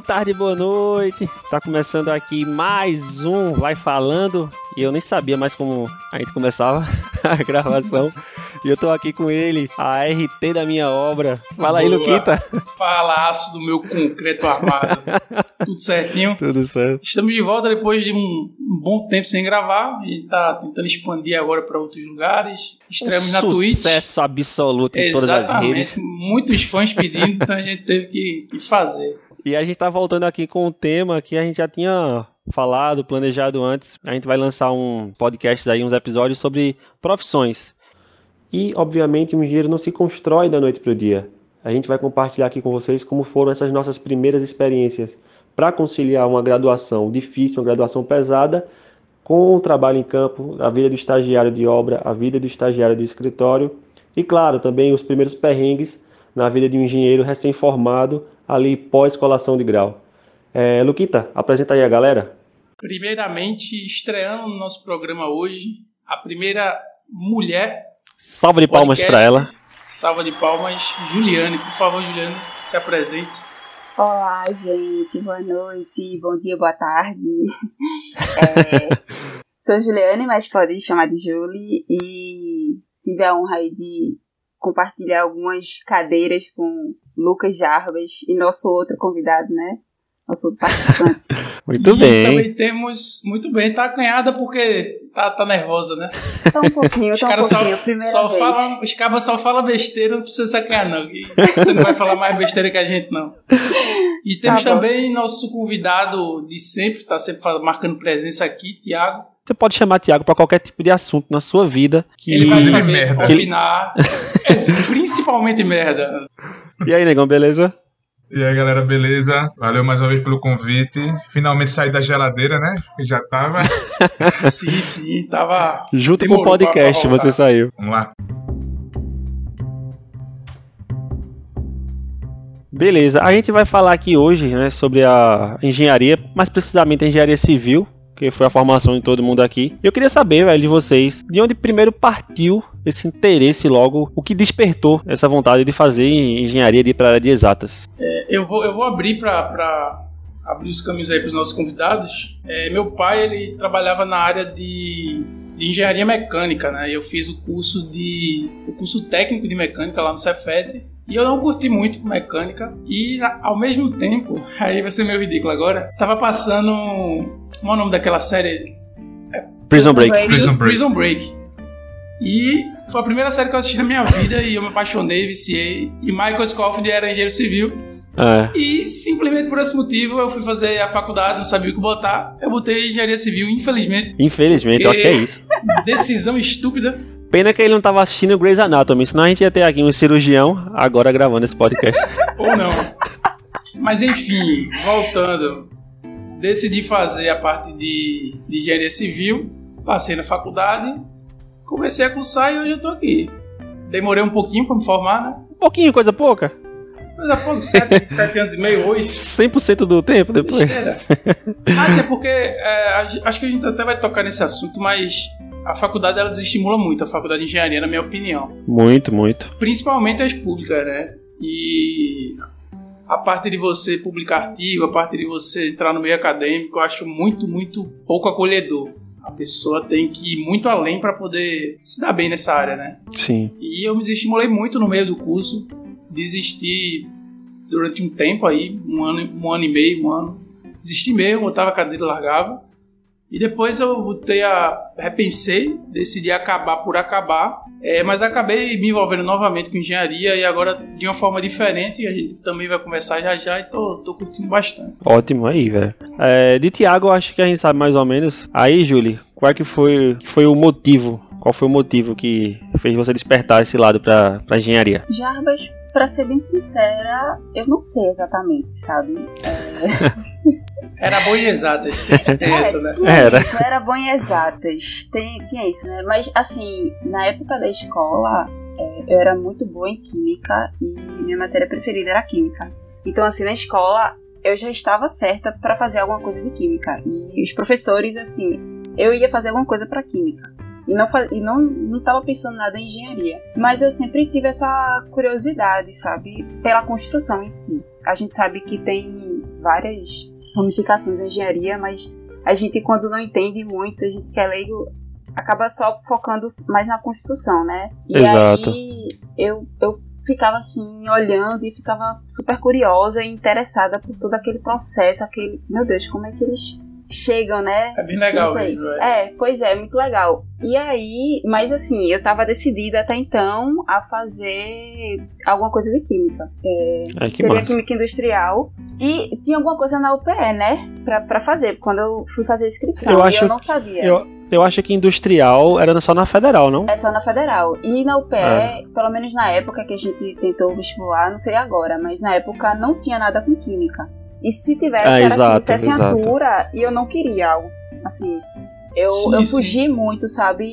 boa tarde, boa noite. Tá começando aqui mais um Vai Falando. E eu nem sabia mais como a gente começava a gravação. E eu tô aqui com ele, a RT da minha obra. Fala aí, Luquita. Falaço do meu concreto armado. Tudo certinho? Tudo certo. Estamos de volta depois de um, bom tempo sem gravar. A gente tá tentando expandir agora para outros lugares. Estreamos um na Twitch. Sucesso absoluto em Exatamente. todas as redes. Muitos fãs pedindo, então a gente teve que, que fazer. E a gente tá voltando aqui com um tema que a gente já tinha falado, planejado antes. A gente vai lançar um podcast aí, uns episódios sobre profissões. E, obviamente, um engenheiro não se constrói da noite para o dia. A gente vai compartilhar aqui com vocês como foram essas nossas primeiras experiências para conciliar uma graduação difícil, uma graduação pesada, com o trabalho em campo, a vida do estagiário de obra, a vida do estagiário de escritório e, claro, também os primeiros perrengues na vida de um engenheiro recém-formado, ali pós-colação de grau. É, Luquita, apresenta aí a galera. Primeiramente, estreando no nosso programa hoje, a primeira mulher. Salva de palmas para ela. Salva de palmas, Juliane. Por favor, Juliane, se apresente. Olá, gente. Boa noite, bom dia, boa tarde. É, sou Juliane, mas pode me chamar de Julie. E tive a honra aí de compartilhar algumas cadeiras com Lucas Jarbas e nosso outro convidado, né? Nosso outro participante. Muito e bem. também temos. Muito bem, tá acanhada porque tá, tá nervosa, né? Tá um pouquinho, Os tá um pouquinho. só, primeira só vez. falam. Os cabas só falam besteira, não precisa se acanhar, não. Você não vai falar mais besteira que a gente, não. E temos Tá também nosso convidado de sempre, tá sempre marcando presença aqui, Tiago. Você pode chamar Tiago para qualquer tipo de assunto na sua vida. Que... Ele vai saber merda. opinar. É, principalmente merda. E aí, negão, beleza? E aí, galera, beleza? Valeu mais uma vez pelo convite. Finalmente saí da geladeira, né? Que já tava. Sim, sim, tava. Junto com o Demorou pra- podcast, pra você saiu. Vamos lá. Beleza, a gente vai falar aqui hoje né, sobre a engenharia, mais precisamente a engenharia civil, que foi a formação de todo mundo aqui. Eu queria saber, velho, de vocês, de onde primeiro partiu esse interesse logo, o que despertou essa vontade de fazer engenharia de ir para a área de exatas. Eu vou, eu vou abrir para abrir os caminhos aí para os nossos convidados. É, meu pai ele trabalhava na área de, de engenharia mecânica, né? Eu fiz o curso de o curso técnico de mecânica lá no Cefet. E eu não curti muito mecânica. E ao mesmo tempo, aí vai ser meio ridículo agora, tava passando. Como é o nome daquela série? Prison Break. Break. Prison Break. Prison Break. E foi a primeira série que eu assisti na minha vida e eu me apaixonei, viciei. E Michael Scofield era engenheiro civil. É, E simplesmente por esse motivo eu fui fazer a faculdade, não sabia o que botar. Eu botei engenharia civil, infelizmente. infelizmente, que é isso. Decisão estúpida. Pena que ele não tava assistindo Grey's Anatomy, senão a gente ia ter aqui um cirurgião agora gravando esse podcast. Ou não. Mas enfim, voltando. Decidi fazer a parte de, de engenharia civil. Passei na faculdade. Comecei a cursar e hoje eu tô aqui. Demorei um pouquinho pra me formar, né? Um pouquinho, coisa pouca. Há pouco, sete, sete anos e meio, oito. 100% do tempo depois. Besteira. Mas é porque é, acho que a gente até vai tocar nesse assunto, mas a faculdade ela desestimula muito, a faculdade de engenharia, na minha opinião. Muito, muito. Principalmente as públicas, né? E a parte de você publicar artigo, a parte de você entrar no meio acadêmico, eu acho muito, muito pouco acolhedor. A pessoa tem que ir muito além para poder se dar bem nessa área, né? Sim. E eu me desestimulei muito no meio do curso. Desisti durante um tempo aí, um ano, um ano e meio, um ano. Desisti mesmo, botava a cadeira e largava. E depois eu botei a. repensei, decidi acabar por acabar. É, mas acabei me envolvendo novamente com engenharia e agora de uma forma diferente. E a gente também vai conversar já já e tô, tô curtindo bastante. Ótimo aí, velho. É, de Tiago, eu acho que a gente sabe mais ou menos. Aí, Julie, qual é que foi, que foi o motivo? Qual foi o motivo que fez você despertar esse lado pra, pra engenharia? Jarbas, pra ser bem sincera, eu não sei exatamente, sabe? Era boa e exata, sempre tem essa, né? tinha Era. isso, era bom em exatas. Tem, tinha isso, né? Mas, assim, na época da escola, é, eu era muito boa em química e minha matéria preferida era química. Então, assim, na escola, eu já estava certa pra fazer alguma coisa de química. E os professores, assim, eu ia fazer alguma coisa pra química. E não, e não, não tava pensando nada em engenharia. Mas eu sempre tive essa curiosidade, sabe? Pela construção em si. A gente sabe que tem várias ramificações da engenharia, mas a gente, quando não entende muito, a gente quer leigo, acaba só focando mais na construção, né? E Exato. aí eu, eu ficava assim, olhando e ficava super curiosa e interessada por todo aquele processo, aquele. Meu Deus, como é que eles chegam, né? É bem legal Isso aí. mesmo, velho. É, pois é, muito legal. E aí, mas assim, eu tava decidida até então a fazer alguma coisa de química. É, É, que seria massa. química industrial. E tinha alguma coisa na UPE, né? Pra, pra fazer, quando eu fui fazer a inscrição. Eu e acho eu não sabia. Eu, eu acho que industrial era só na federal, não? É só na federal. E na UPE, É. pelo menos na época que a gente tentou vestibular, não sei agora, mas na época não tinha nada com química. E se tivesse, É, era exato, assim, assinatura e eu não queria algo. Assim, eu, Sim, eu sim. fugi muito, sabe,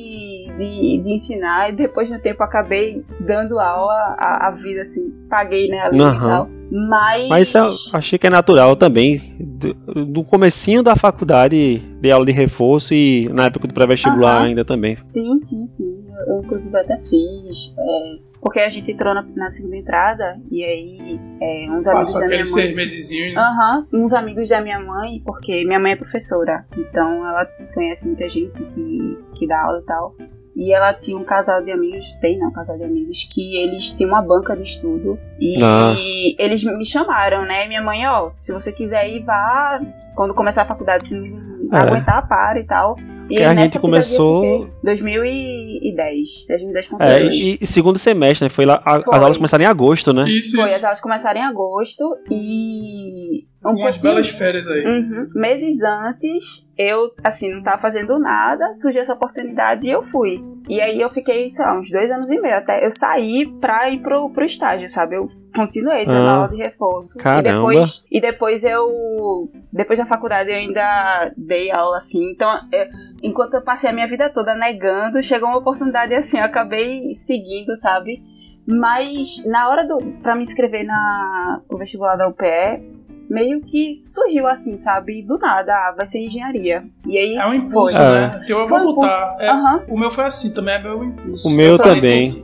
de, de ensinar e depois no tempo acabei dando aula a, a vida, assim, paguei, né, ali Aham. e tal. Mas. Mas isso eu achei que é natural também. Do, do comecinho da faculdade, dei aula de reforço e na época do pré-vestibular Aham. ainda também. Sim, sim, sim. Eu, eu, inclusive até fiz. é, porque a gente entrou na, na segunda entrada e aí é, uns amigos Passou da minha aqueles mãe. seis mesezinhos, né? Aham, uns amigos da minha mãe, porque minha mãe é professora, então ela conhece muita gente que, que dá aula e tal. E ela tinha um casal de amigos, tem né, um casal de amigos, que eles tinham uma banca de estudo. E, Ah. eles me chamaram, né? Minha mãe, ó, se você quiser ir, vá. Quando começar a faculdade, se não É. aguentar, para e tal. E a gente começou- eu fiquei 2010. 2010 com É, e, e segundo semestre, né? Foi lá. a- Foi. As aulas começaram em agosto, né? Isso, Foi, isso. as aulas começaram em agosto e. Um Umas pouquinho- belas férias aí. Uhum. Meses antes, eu, assim, não tava fazendo nada, surgiu essa oportunidade e eu fui. E aí eu fiquei, sei lá, uns dois anos e meio até. Eu saí pra ir pro, pro estágio, sabe? Eu continuei dando Ah, aula de reforço. caramba. E depois, e depois eu. Depois da faculdade eu ainda dei aula, assim. Então, eu- enquanto eu passei a minha vida toda negando, chegou uma oportunidade assim, eu acabei seguindo, sabe? Mas na hora do. pra me inscrever na, no vestibular da UPE, meio que surgiu assim, sabe? Do nada, ah, vai ser engenharia. E aí. É um impulso, Foi. né? Então eu vou um botar. É, Aham, O meu foi assim, também é meu impulso. O meu também.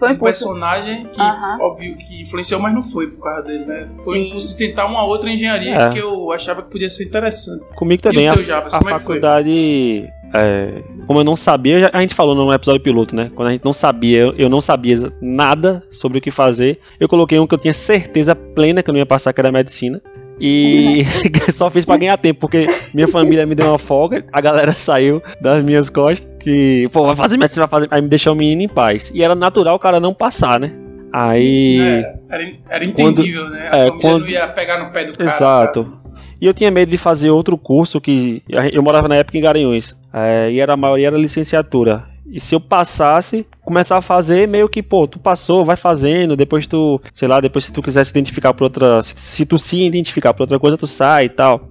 Foi um impulso. personagem que, Aham. óbvio, que influenciou, mas não foi por causa dele, né? Foi Sim. um impulso de tentar uma outra engenharia É. que eu achava que podia ser interessante. Comigo também. e o a- Jabas, a como é faculdade, é, como eu não sabia, a gente falou no episódio piloto, né? Quando a gente não sabia, eu- eu não sabia nada sobre o que fazer. Eu coloquei um que eu tinha certeza plena que eu não ia passar, que era medicina. E só fiz pra ganhar tempo, porque minha família me deu uma folga, a galera saiu das minhas costas, que, pô, vai fazer medicina, vai fazer. Aí me deixou o menino em paz. E era natural o cara não passar, né? Aí. É, era, era Quando- entendível, né? A é, família quando- não ia pegar no pé do cara. Exato. E eu tinha medo de fazer outro curso que. Eu morava na época em Garanhuns. é, e era, a maioria era licenciatura. E se eu passasse, começar a fazer, meio que, pô, tu passou, vai fazendo, depois tu, sei lá, depois se tu quiser se identificar por outra. Se, se tu se identificar por outra coisa, tu sai e tal.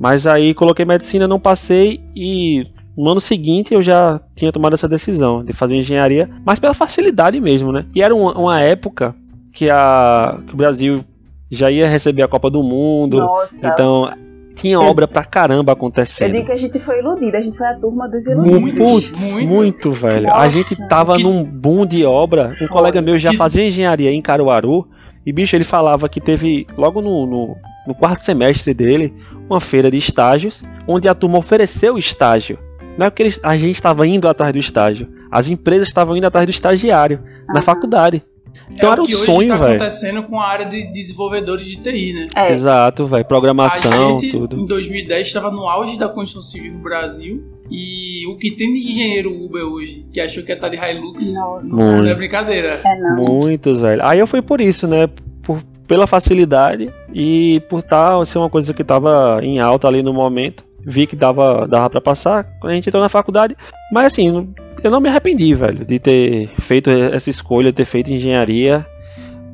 Mas aí coloquei medicina, não passei e no ano seguinte eu já tinha tomado essa decisão de fazer engenharia, mas pela facilidade mesmo, né? E era uma, uma época que, a, que o Brasil já ia receber a Copa do Mundo. Nossa. Então, tinha obra pra caramba eu acontecendo. digo que a gente foi iludida, a gente foi a turma dos iludidos. Muito, Putz, muito, muito. velho. Nossa. A gente tava Que- num boom de obra. Um colega meu já fazia engenharia em Caruaru. E, bicho, ele falava que teve, logo no, no, no quarto semestre dele, uma feira de estágios, onde a turma ofereceu estágio. Não é porque eles- a gente estava indo atrás do estágio. As empresas estavam indo atrás do estagiário na Aham. faculdade. Então é era o um que hoje sonho, tá velho. acontecendo com a área de desenvolvedores de TI, né? É, Exato, velho. Programação, a gente, tudo. em 2010, estava no auge da construção civil no Brasil. E o que tem de engenheiro Uber hoje, que achou que ia estar de Hilux, Nossa. não é Muito. brincadeira. é não. Muitos, velho. Aí eu fui por isso, né? Por, pela facilidade e por tal ser uma coisa que tava em alta ali no momento. Vi que dava, dava para passar quando a gente entrou na faculdade. Mas assim, eu não me arrependi, velho, de ter feito essa escolha, ter feito engenharia.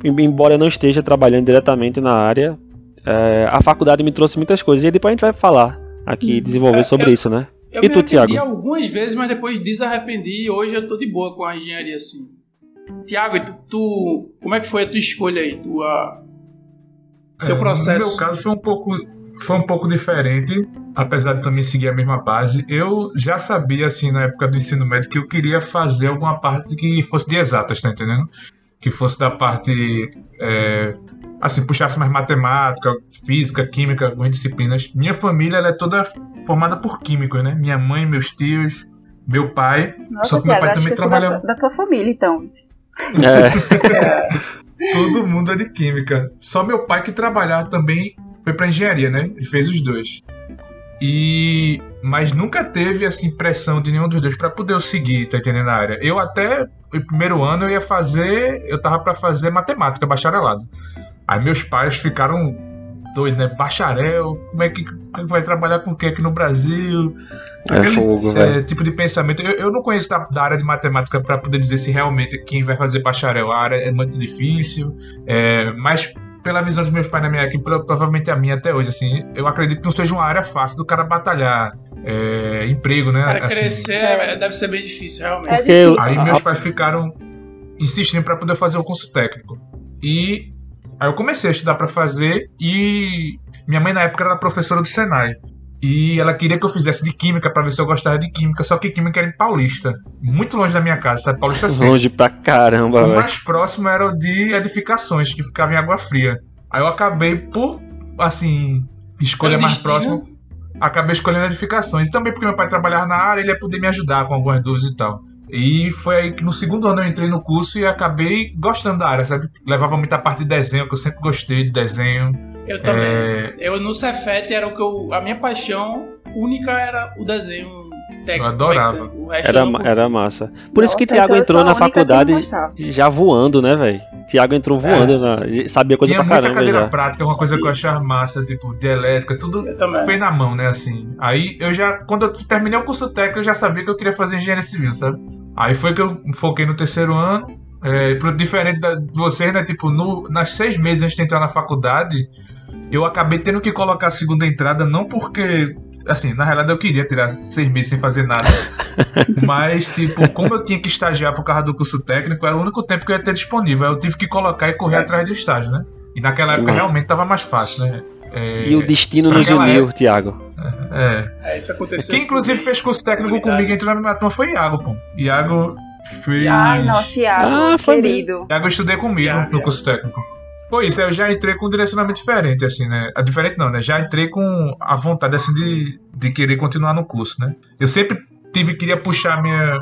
Em- Embora eu não esteja trabalhando diretamente na área, é, a faculdade me trouxe muitas coisas. E depois a gente vai falar aqui, desenvolver É, sobre eu- isso, né? Eu E me tu, arrependi Thiago? algumas vezes, mas depois desarrependi e hoje eu tô de boa com a engenharia, assim. Tiago, tu, tu- como é que foi a tua escolha aí? Tua, teu É, processo. No meu caso foi um pouco foi um pouco diferente, apesar de também seguir a mesma base. Eu já sabia assim na época do ensino médio que eu queria fazer alguma parte que fosse de exatas, tá entendendo? que fosse da parte. É, assim, puxasse mais matemática, física, química, algumas disciplinas. Minha família ela é toda formada por químicos, né? Minha mãe, meus tios, meu pai. Nossa, só que meu pai também trabalhava. Da, da tua família, então. É, Todo mundo é de química. Só meu pai que trabalhava também foi pra engenharia, né? Ele fez os dois. E mas nunca teve assim pressão de nenhum dos dois pra poder eu seguir, tá entendendo a área. Eu até o primeiro ano eu ia fazer, eu tava pra fazer matemática, bacharelado. Aí meus pais ficaram doidos, né? Bacharel, como é que, é vai trabalhar com o que aqui no Brasil? é fogo, é, tipo de pensamento. Eu, eu não conheço da, da área de matemática para poder dizer se realmente quem vai fazer bacharel. A área é muito difícil, é, mas pela visão dos meus pais na minha equipe, pro- provavelmente a minha até hoje, assim, eu acredito que não seja uma área fácil do cara batalhar é, emprego, né? Para assim. crescer é- deve ser bem difícil, realmente. É difícil. Aí meus pais ficaram insistindo para poder fazer o curso técnico. E aí eu comecei a estudar para fazer e minha mãe na época era professora do Senai. E ela queria que eu fizesse de química para ver se eu gostava de química, só que química era em Paulista, muito longe da minha casa, sabe? Paulista Centro. Longe pra caramba, O mais próximo era o de edificações, que ficava em Água Fria. Aí eu acabei por, assim, escolha mais próxima, acabei escolhendo edificações. E também porque meu pai trabalhava na área, ele ia poder me ajudar com algumas dúvidas e tal. E foi aí que no segundo ano eu entrei no curso e acabei gostando da área, sabe? Levava muita parte de desenho, que eu sempre gostei de desenho. Eu também. É, Eu no Cefet era o que eu. A minha paixão única era o desenho técnico. Eu adorava. O resto Era, era massa. Por isso que Nossa, Thiago então entrou na faculdade já voando, né, velho? Thiago entrou voando, na- sabia coisa tinha pra muita caramba cadeira já. prática, uma coisa que eu achava massa, tipo, de elétrica, tudo foi na mão, né, assim. Aí eu já, quando eu terminei o curso técnico, eu já sabia que eu queria fazer engenharia civil, sabe? Aí foi que eu foquei no terceiro ano. É, pro- diferente de vocês, né? Tipo, no, nas seis meses antes de entrar na faculdade, eu acabei tendo que colocar a segunda entrada, não porque. Assim, na realidade eu queria tirar seis meses sem fazer nada. mas, tipo, como eu tinha que estagiar por causa do curso técnico, era o único tempo que eu ia ter disponível. Aí eu tive que colocar e correr Certo. atrás do estágio, né? E naquela Sim, época mas- realmente tava mais fácil, né? É, E o destino nos uniu, Thiago. época- É. É, isso aconteceu. Quem inclusive fez curso técnico comigo e entrou na minha turma foi Iago, pô. Iago fez. Ai, nossa, Iago, Ah, foi querido. Iago eu estudei comigo Iago, no Iago. curso técnico. Isso, aí eu já entrei com um direcionamento diferente, assim, né? Ah, Diferente não, né? Já entrei com a vontade, assim, de, de querer continuar no curso, né? Eu sempre tive, queria puxar minha,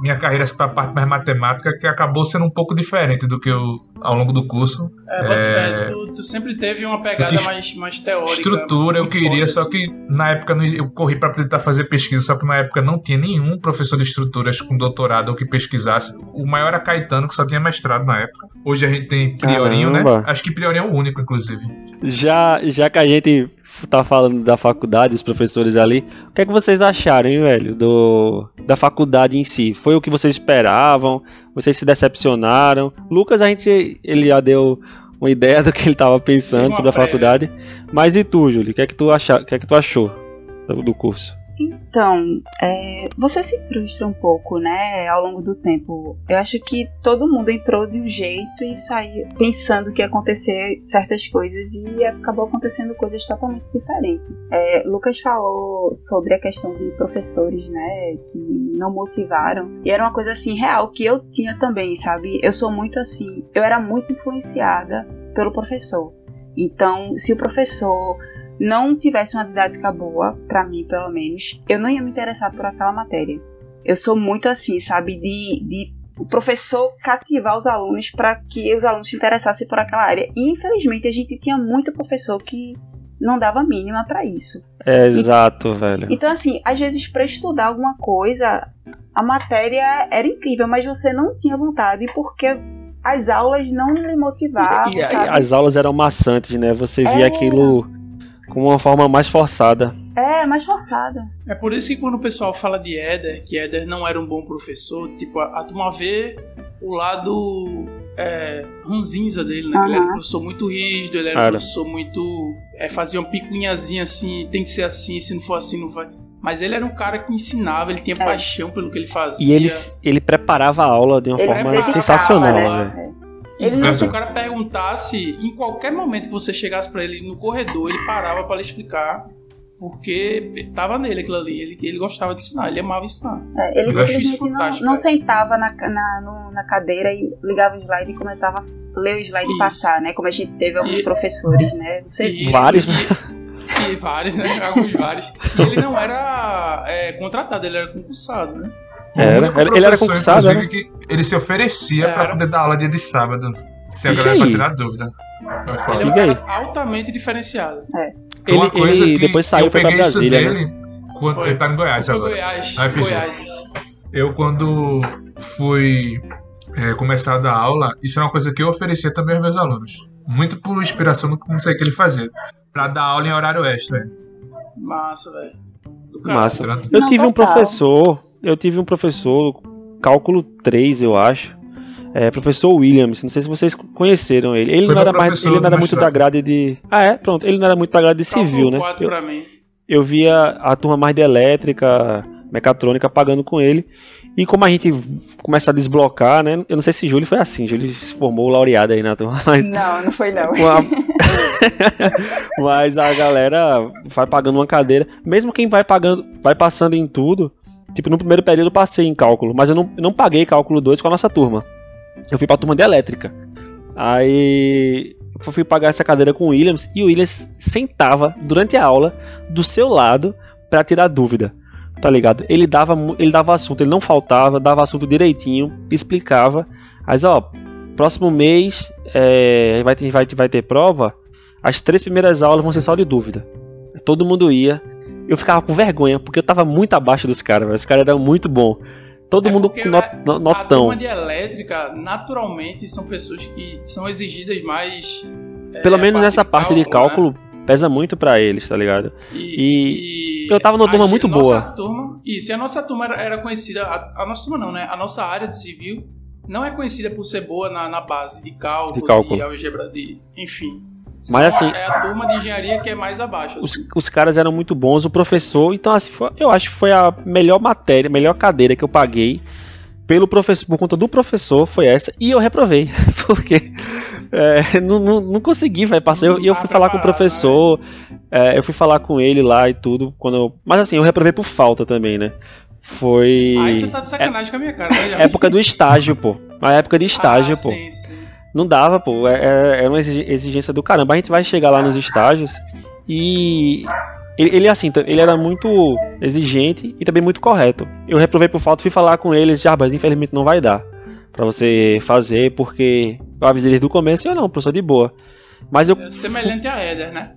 minha carreira assim, pra parte mais matemática, que acabou sendo um pouco diferente do que eu, ao longo do curso. É, fé, É. tu, tu sempre teve uma pegada mais, mais teórica. Estrutura eu queria, só que na época eu corri para tentar fazer pesquisa, só que na época não tinha nenhum professor de estruturas com doutorado ou que pesquisasse. O maior era Caetano, que só tinha mestrado na época. Hoje a gente tem Priorinho, Caramba. né? Acho que Priorinho é o único, inclusive. Já, já que a gente tá falando da faculdade, os professores ali, o que é que vocês acharam, hein, velho, do, da faculdade em si? Foi o que vocês esperavam? Vocês se decepcionaram? Lucas, a gente, ele já deu uma ideia do que ele tava pensando sobre a prévia. faculdade. Mas e tu, Júlio? O que é que tu, acha, o que é que tu achou do curso? Então, é, você se frustra um pouco, né, ao longo do tempo. Eu acho que todo mundo entrou de um jeito e saiu pensando que ia acontecer certas coisas e acabou acontecendo coisas totalmente diferentes. É, Lucas falou sobre a questão de professores, né, que não motivaram. E era uma coisa assim real que eu tinha também, sabe? Eu sou muito assim, eu era muito influenciada pelo professor. Então, se o professor não tivesse uma didática boa, pra mim pelo menos, eu não ia me interessar por aquela matéria. Eu sou muito assim, sabe, de, de o professor cativar os alunos para que os alunos se interessassem por aquela área. E infelizmente a gente tinha muito professor que não dava mínima para isso. É exato, velho. Então assim, às vezes para estudar alguma coisa, a matéria era incrível, mas você não tinha vontade porque as aulas não lhe motivavam, E, e- as aulas eram maçantes, né? Você via É. aquilo com uma forma mais forçada. É, mais forçada. É por isso que quando o pessoal fala de Éder, que Éder não era um bom professor, tipo, a, a turma vê o lado é, ranzinza dele, né? Que Ele era um professor muito rígido, ele era um Era. professor muito. É, fazia uma picuinhazinha assim, tem que ser assim, se não for assim, não vai. Mas ele era um cara que ensinava, ele tinha É. paixão pelo que ele fazia. E ele, ele preparava a aula de uma Ele forma sensacional, né? velho. E Ele se não se o cara perguntasse, em qualquer momento que você chegasse pra ele no corredor, ele parava pra lhe explicar porque tava nele aquilo ali. Ele, ele gostava de ensinar, ele amava ensinar. É, ele Eu acho isso simplesmente não, não é. sentava na, na, na cadeira e ligava o slide e começava a ler o slide e Isso. passar, né? Como a gente teve alguns E- professores, né? Você Isso, Vários, E, e vários, né? Alguns vários. E ele não era é, contratado, ele era concursado, né? Era, ele- ele era concursado, inclusive, que ele se oferecia pra Era. poder dar aula dia de sábado. Se a E galera aí? pra tirar dúvida. Vai falar. Ele é um altamente diferenciado. Uma Ele- coisa ele que depois saiu pra isso Brasília, né? dele quando Foi. ele tá em Goiás Foi agora. Goiás, Aí, Goiás, isso. Eu, quando fui é, começar a dar aula, isso é uma coisa que eu oferecia também aos meus alunos. Muito por inspiração do que não sei o que ele fazia. Pra dar aula em horário extra. Massa, velho. Massa. Tá? Eu Não, tive um total. professor, eu tive um professor, cálculo 3, eu acho. É, professor Williams, não sei se vocês conheceram ele. Ele Foi não era mais, ele não era muito da grade de. Ah, é? Pronto, ele não era muito da grade de Cálculo civil, né? Eu, pra mim. eu via a turma mais de elétrica, mecatrônica pagando com ele. E como a gente começa a desblocar, né? Eu não sei se Júlio foi assim, Júlio se formou laureado aí na turma, mas Não, não foi não. uma- Mas a galera vai pagando uma cadeira. Mesmo quem vai pagando, vai passando em tudo. Tipo, no primeiro período eu passei em cálculo, mas eu não, não paguei cálculo 2 com a nossa turma. Eu fui pra turma de elétrica. Aí eu fui pagar essa cadeira com o Williams e o Williams sentava durante a aula do seu lado pra tirar dúvida. Tá ligado? Ele dava, ele dava assunto, ele não faltava, dava assunto direitinho, explicava. Mas ó, próximo mês é, vai, ter, vai, vai ter prova. As três primeiras aulas vão ser só de dúvida. Todo mundo ia. Eu ficava com vergonha, porque eu tava muito abaixo dos caras, velho. Os caras eram muito bons. Todo É mundo com not- a- no- A notão. turma de elétrica, naturalmente, são pessoas que são exigidas mais. é, Pelo menos a nessa parte de né? cálculo, pesa muito pra eles, tá ligado? E, E eu tava numa turma muito nossa boa. Turma, isso, e a nossa turma era, era conhecida. A, a nossa turma não, né? A nossa área de civil não é conhecida por ser boa na, na base de cálculo, De cálculo. álgebra, de. Enfim. Mas, assim- É a turma de engenharia que é mais abaixo. Os, assim. os caras eram muito bons, o professor, então assim, foi- eu acho que foi a melhor matéria, melhor cadeira que eu paguei pelo professor, por conta do professor, foi essa, e eu reprovei, porque é, não, não, não consegui, vai passar. Eu- E eu, Não fui falar com o preparado, professor, é, eu fui falar com ele lá e tudo, quando eu- mas assim, eu reprovei por falta também, né? Foi Aí tu tá de sacanagem com a minha cara, né? época do estágio, pô. A época de estágio, ah, pô. Sim, sim. Não dava, pô. É, é- é uma exi- exigência do caramba. A gente vai chegar lá nos estágios e. Ele, assim, ele era muito exigente e também muito correto. Eu reprovei por falta, fui falar com eles, Jarbas, infelizmente não vai dar pra você fazer, porque eu avisei desde o começo e eu não, professor de boa. Mas eu, É semelhante a Éder, né?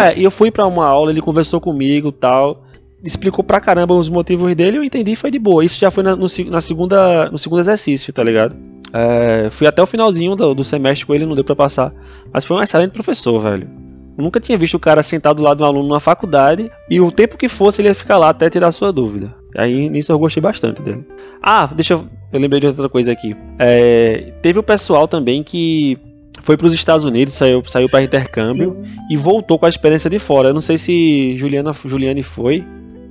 é, e eu fui pra uma aula, ele conversou comigo tal, explicou pra caramba os motivos dele, eu entendi e foi de boa. Isso já foi na, no, na segunda, no segundo exercício, tá ligado? É, fui até o finalzinho do, do semestre com ele, não deu pra passar. Mas foi um excelente professor, velho. Eu nunca tinha visto o cara sentado do lado de um aluno na faculdade e o tempo que fosse ele ia ficar lá até tirar a sua dúvida. Aí nisso eu gostei bastante dele. Ah, deixa eu. Eu lembrei de outra coisa aqui. É, teve o pessoal também que foi para os Estados Unidos, saiu, saiu para intercâmbio Sim. e voltou com a experiência de fora. Eu não sei se Juliana, Juliane foi.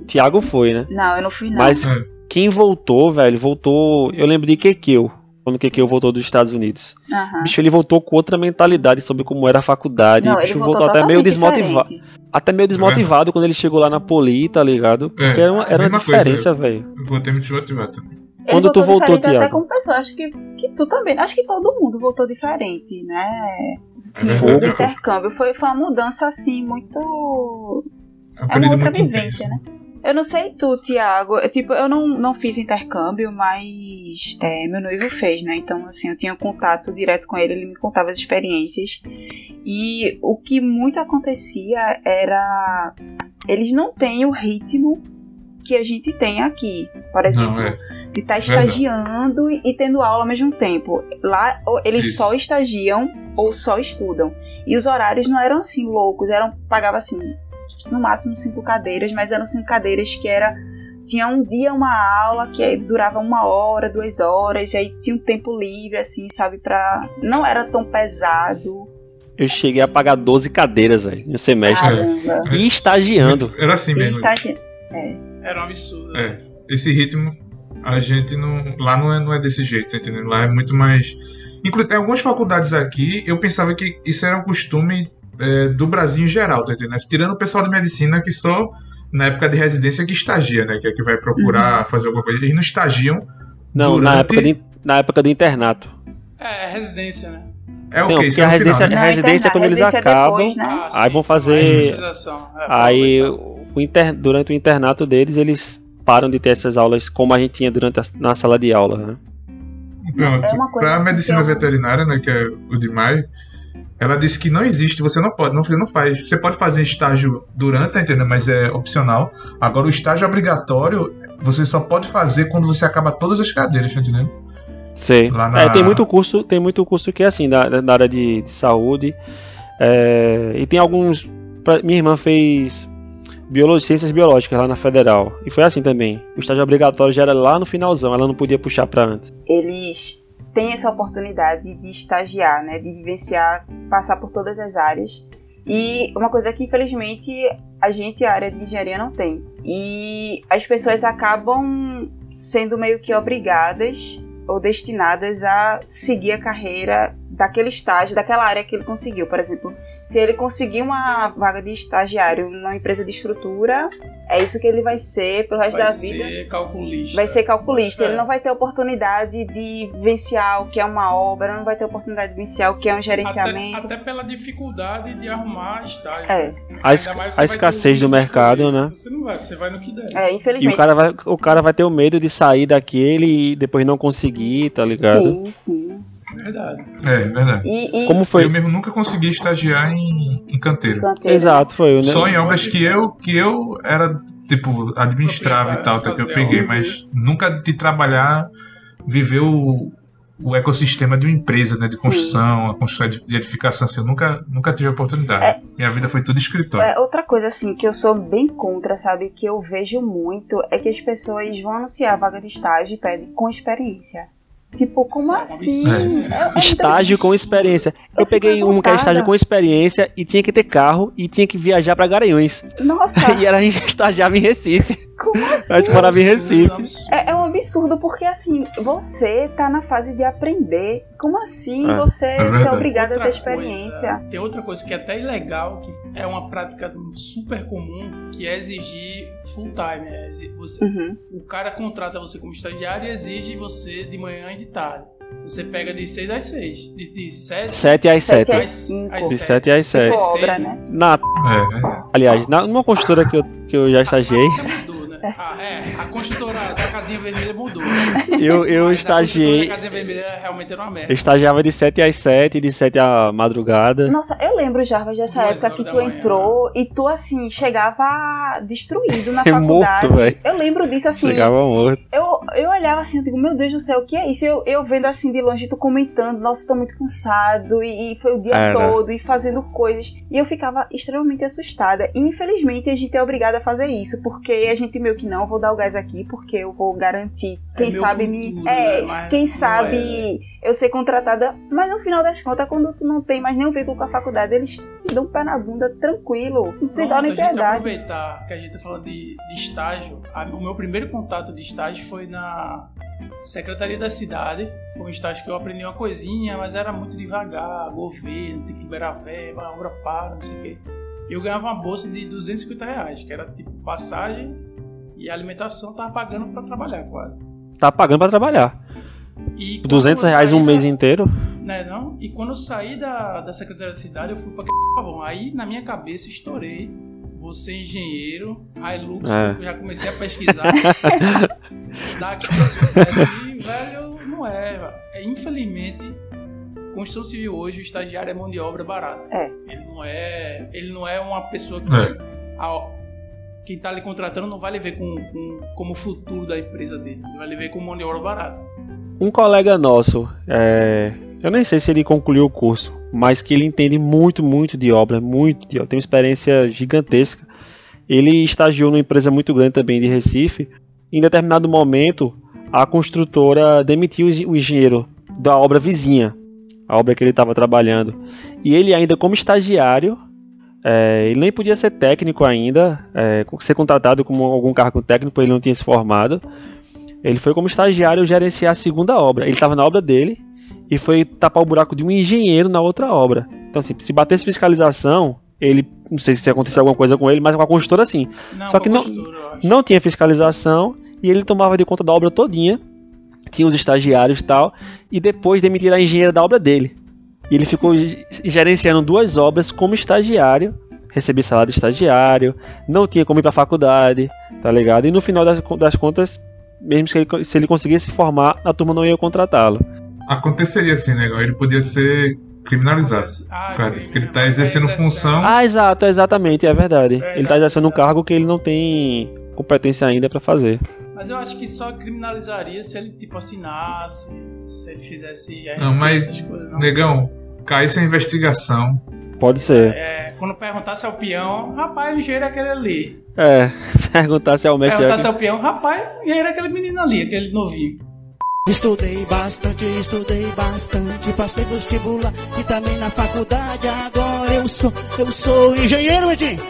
Tiago foi, né? Não, eu não fui não. Mas É. quem voltou, velho, voltou. Eu lembro de Kekeu, quando Kekeu voltou dos Estados Unidos. Aham. Bicho, ele voltou com outra mentalidade sobre como era a faculdade. Não, o ele bicho voltou, voltou até meio desmotivado. Até meio desmotivado quando ele chegou lá na Poli, tá ligado? Porque era uma, era uma diferença, velho. Eu vou ter me desmotivado também. Ele Quando tu voltou, diferente Até Thiago? como pessoa, acho que, que tu também. Acho que todo mundo voltou diferente, né? Sim, verdade, do é. intercâmbio. Foi, foi uma mudança, assim, muito. É É um uma outra muito vivência, intenso. né? Eu não sei tu, Tiago. Eu, tipo, eu não, não fiz intercâmbio, mas é, meu noivo fez, né? Então, assim, eu tinha contato direto com ele, ele me contava as experiências. E o que muito acontecia era. Eles não têm o ritmo que a gente tem aqui. Por exemplo, é. de estar Verdade. estagiando e, e tendo aula ao mesmo tempo. Lá, eles Isso. só estagiam ou só estudam. E os horários não eram assim loucos, eram pagava assim, no máximo cinco cadeiras, mas eram cinco cadeiras que era tinha um dia uma aula que aí durava uma hora, duas horas, e aí tinha um tempo livre, assim, sabe, pra. Não era tão pesado. Eu cheguei a pagar 12 cadeiras, velho, no semestre. Caramba. E estagiando. Era assim E mesmo. estagi... Era um absurdo. É, esse ritmo a gente não. Lá não é, não é desse jeito, tá entendendo? Lá é muito mais. Inclusive, tem algumas faculdades aqui, eu pensava que isso era um costume é, do Brasil em geral, tá entendendo? Tirando o pessoal de medicina que só na época de residência que estagia, né? Que é que vai procurar uhum. fazer alguma coisa. Eles não estagiam. Não, durante... na, época de, na época do internato. É, é residência, né? É o que? Isso é a residência, final, né? residência é quando eles acabam, depois, né? ah, aí vão fazer. É, aí o inter, durante o internato deles, eles param de ter essas aulas como a gente tinha durante a, na sala de aula, né? Pronto. É para a assim medicina eu... veterinária, né, que é o de maio, ela disse que não existe, você não pode, não, você não faz. Você pode fazer estágio durante, tá entendendo? Mas é opcional. Agora, o estágio obrigatório, você só pode fazer quando você acaba todas as cadeiras, tá entendendo? Sei. Na... É, tem muito curso, tem muito curso que é assim, da, da área de, de saúde. É, e tem alguns. Pra, minha irmã fez biologia, ciências biológicas lá na federal. E foi assim também. O estágio obrigatório já era lá no finalzão, ela não podia puxar para antes. Eles têm essa oportunidade de estagiar, né, de vivenciar, passar por todas as áreas. E uma coisa que infelizmente a gente, a área de engenharia, não tem. E as pessoas acabam sendo meio que obrigadas ou destinadas a seguir a carreira daquele estágio, daquela área que ele conseguiu. Por exemplo, se ele conseguir uma vaga de estagiário numa empresa de estrutura, é isso que ele vai ser pelo resto vai da vida. Vai ser calculista. Vai ser calculista. Ele não vai ter oportunidade de vivenciar o que é uma obra, não vai ter oportunidade de vivenciar o que é um gerenciamento. Até, até pela dificuldade de arrumar estágio. É. A, es a escassez do mercado, né? Você não vai, você vai no que der. É, infelizmente. E o cara vai, o cara vai ter o medo de sair daquele e depois não conseguir, tá ligado? Sim, sim. Verdade. É, verdade. E, e... Como foi? Eu mesmo nunca consegui estagiar em, em canteiro. canteiro. Exato, foi. Né? Só em obras que eu, que eu era, tipo, administrava e tal, até que eu peguei, mas nunca de trabalhar, viver o, o ecossistema de uma empresa, né, de construção, Sim. a construção de edificação, assim, eu nunca, nunca tive a oportunidade. É, Minha vida foi tudo escritório. É, outra coisa, assim, que eu sou bem contra, sabe, que eu vejo muito, é que as pessoas vão anunciar a vaga de estágio e pedem com experiência. Tipo, como é assim? É. É, estágio com experiência. Eu, eu peguei um que era estágio com experiência e tinha que ter carro e tinha que viajar para Garanhuns. Nossa! e era a gente estagiava em Recife. Como assim? A gente morava em Recife. É, é, um absurdo, porque assim, você tá na fase de aprender. Como assim é, você é ser obrigado outra a ter experiência? Coisa, tem outra coisa que é até ilegal, que é uma prática super comum, que é exigir full time. É, você, uhum. O cara contrata você como estagiário e exige você de manhã e de tarde. Você pega de 6 às 6. De, de 7, 7 às 7. Às, às de 7 às 7. Obra, né? Na, é. Aliás, na, numa construtora que eu, que eu já estagiei. Ah, é, a construtora da Casinha Vermelha mudou. Né? Eu, eu Mas estagiei. A Casinha Vermelha realmente era uma merda. Eu estagiava de 7 às 7, de 7 à madrugada. Nossa, eu lembro, Jarva, dessa época que tu manhã, entrou né? e tu, assim, chegava destruído na faculdade. morto, velho. Eu lembro disso, assim. Chegava morto. Eu, eu olhava assim, eu digo, meu Deus do céu, o que é isso? Eu, eu vendo assim de longe, tu comentando, nossa, tô muito cansado, e, e foi o dia era. todo, e fazendo coisas. E eu ficava extremamente assustada. E infelizmente a gente é obrigada a fazer isso, porque a gente meio que não, vou dar o gás aqui porque eu vou garantir. É quem é sabe futuro, me. É, né? quem sabe é. eu ser contratada. Mas no final das contas, quando tu não tem mais nenhum vínculo com a faculdade, eles te dão um pé na bunda tranquilo. Sem dar nem piedade. aproveitar que a gente tá falando de, de estágio. A, o meu primeiro contato de estágio foi na Secretaria da Cidade. Foi um estágio que eu aprendi uma coisinha, mas era muito devagar. Governo, tem que liberar verba, a obra para, não sei o quê. Eu ganhava uma bolsa de 250 reais, que era tipo passagem e a alimentação tava pagando para trabalhar quase. Tá pagando para trabalhar. E 200 reais um da... mês inteiro? Né, não? E quando eu saí da, da Secretaria da Cidade, eu fui pra bom. Aí na minha cabeça estourei. Você é engenheiro, Hilux, é. já comecei a pesquisar. dá aqui pra sucesso. E, velho, não é. é infelizmente, construção civil hoje, o estagiário é mão de obra barata. É. Ele não é, ele não é uma pessoa que. É. A, quem está lhe contratando não vai lhe ver com, com, como futuro da empresa dele. Ele vai lhe ver como mão de obra barata. Um colega nosso, é, eu nem sei se ele concluiu o curso, mas que ele entende muito, muito de obra, muito de, tem uma experiência gigantesca. Ele estagiou numa empresa muito grande também de Recife. Em determinado momento, a construtora demitiu o engenheiro da obra vizinha, a obra que ele estava trabalhando. E ele ainda como estagiário é, ele nem podia ser técnico ainda, é, ser contratado como algum cargo técnico, ele não tinha se formado. Ele foi como estagiário gerenciar a segunda obra. Ele estava na obra dele e foi tapar o buraco de um engenheiro na outra obra. Então, assim, se batesse fiscalização, ele, não sei se aconteceu alguma coisa com ele, mas com a construtora sim. Não, Só que não-. Não tinha fiscalização e ele tomava de conta da obra todinha. Tinha os estagiários e tal. E depois demitiram a engenheira da obra dele. E ele ficou ge- gerenciando duas obras como estagiário. Recebia salário de estagiário. Não tinha como ir pra faculdade. Tá ligado? E no final das, das contas, mesmo se ele, se ele conseguisse se formar, a turma não ia contratá-lo. Aconteceria assim, né? Ele podia ser criminalizado. Ah, disso, que ele tá é exercendo exercendo. função. Ah, exato, exatamente, é verdade. É, Ele tá exercendo um cargo que ele não tem competência ainda pra fazer. Mas eu acho que só criminalizaria se ele, tipo, assinasse, se ele fizesse RP, Não, mas, essas coisas. Não. Negão, caísse a investigação. Pode ser. É, quando perguntasse ao peão, rapaz, o engenheiro é aquele ali. É, perguntar se é o mestre. Perguntasse ao peão, rapaz, o engenheiro é aquele menino ali, aquele novinho. Estudei bastante, estudei bastante, passei vestibular e também na faculdade. Agora eu sou, eu sou engenheiro, Edinho.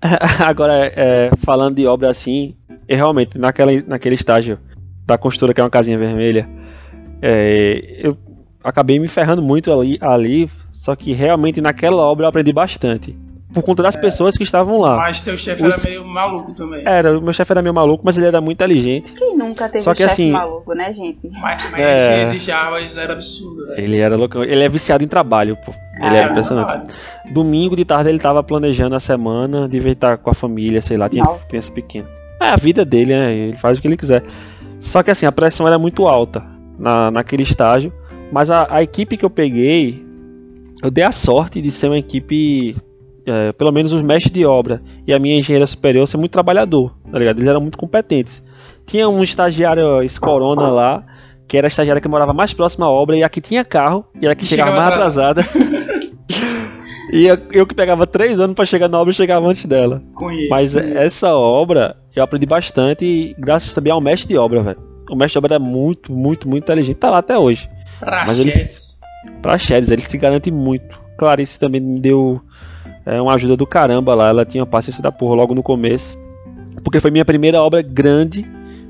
Agora, é, falando de obra assim, e realmente, naquela, naquele estágio da construtora, que é uma casinha vermelha, é, eu acabei me ferrando muito ali, ali, só que realmente naquela obra eu aprendi bastante. Por conta das pessoas que estavam lá. Mas teu chefe Os- era meio maluco também. Era, o meu chefe era meio maluco, mas ele era muito inteligente. Quem nunca teve Só um que chefe assim- maluco, né, gente? Mas, mas É. esse de Jarbas era absurdo, velho. Ele era louco. Ele é viciado em trabalho, pô. Ele Esse é era impressionante. trabalho. Domingo de tarde ele tava planejando a semana, devia estar com a família, sei lá, tinha Nossa. criança pequena. É a vida dele, né? Ele faz o que ele quiser. Só que assim, a pressão era muito alta na, naquele estágio. Mas a, a equipe que eu peguei, eu dei a sorte de ser uma equipe, é, pelo menos os mestres de obra e a minha engenheira superior ser muito trabalhador, tá ligado? Eles eram muito competentes. Tinha um estagiário ex-corona lá, que era a estagiária que morava mais próxima à obra e a que tinha carro, e era que E chegava chegava mais atrasada. e eu, eu que pegava três anos pra chegar na obra, eu chegava antes dela. Conheço. Mas essa obra eu aprendi bastante, e graças também ao mestre de obra, velho. O mestre de obra é muito, muito, muito inteligente. Tá lá até hoje. mas eles- Rachetes. Pra Sheds, ele se garante muito. Clarice também me deu é, uma ajuda do caramba lá. Ela tinha paciência da porra logo no começo. Porque foi minha primeira obra grande,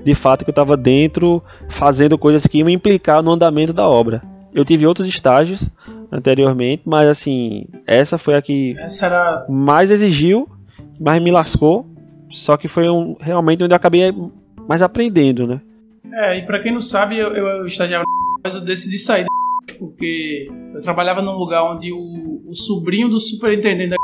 de fato, que eu tava dentro, fazendo coisas que iam implicar no andamento da obra. Eu tive outros estágios anteriormente, mas assim, essa foi a que Essa era. mais exigiu, mais me lascou. Só que foi um, realmente onde eu acabei mais aprendendo, né? É, e pra quem não sabe, eu, eu estagiava mas eu decidi sair da porque eu trabalhava num lugar onde o, o sobrinho do superintendente da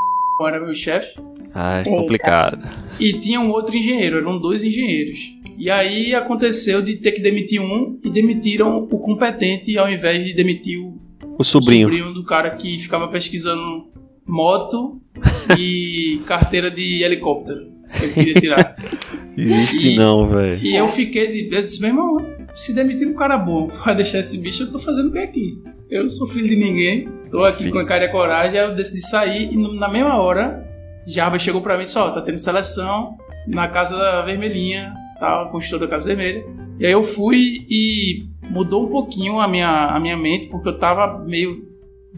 era meu chefe. Ai, Eita. complicado. E tinha um outro engenheiro, eram dois engenheiros. E aí aconteceu de ter que demitir um e demitiram o competente ao invés de demitir o, O sobrinho. o sobrinho do cara que ficava pesquisando moto e carteira de helicóptero ele queria tirar. Existe E- não, velho. E eu fiquei, de, eu disse, meu irmão, se demitir um cara bom pra deixar esse bicho, eu tô fazendo o que aqui? Eu não sou filho de ninguém, tô aqui Difícil. com a cara e a coragem, aí eu decidi sair e na mesma hora, Jarba chegou pra mim e disse, ó, tá tendo seleção na Casa Vermelhinha, tá, construtor da Casa Vermelha. E aí eu fui e mudou um pouquinho a minha, a minha mente, porque eu tava meio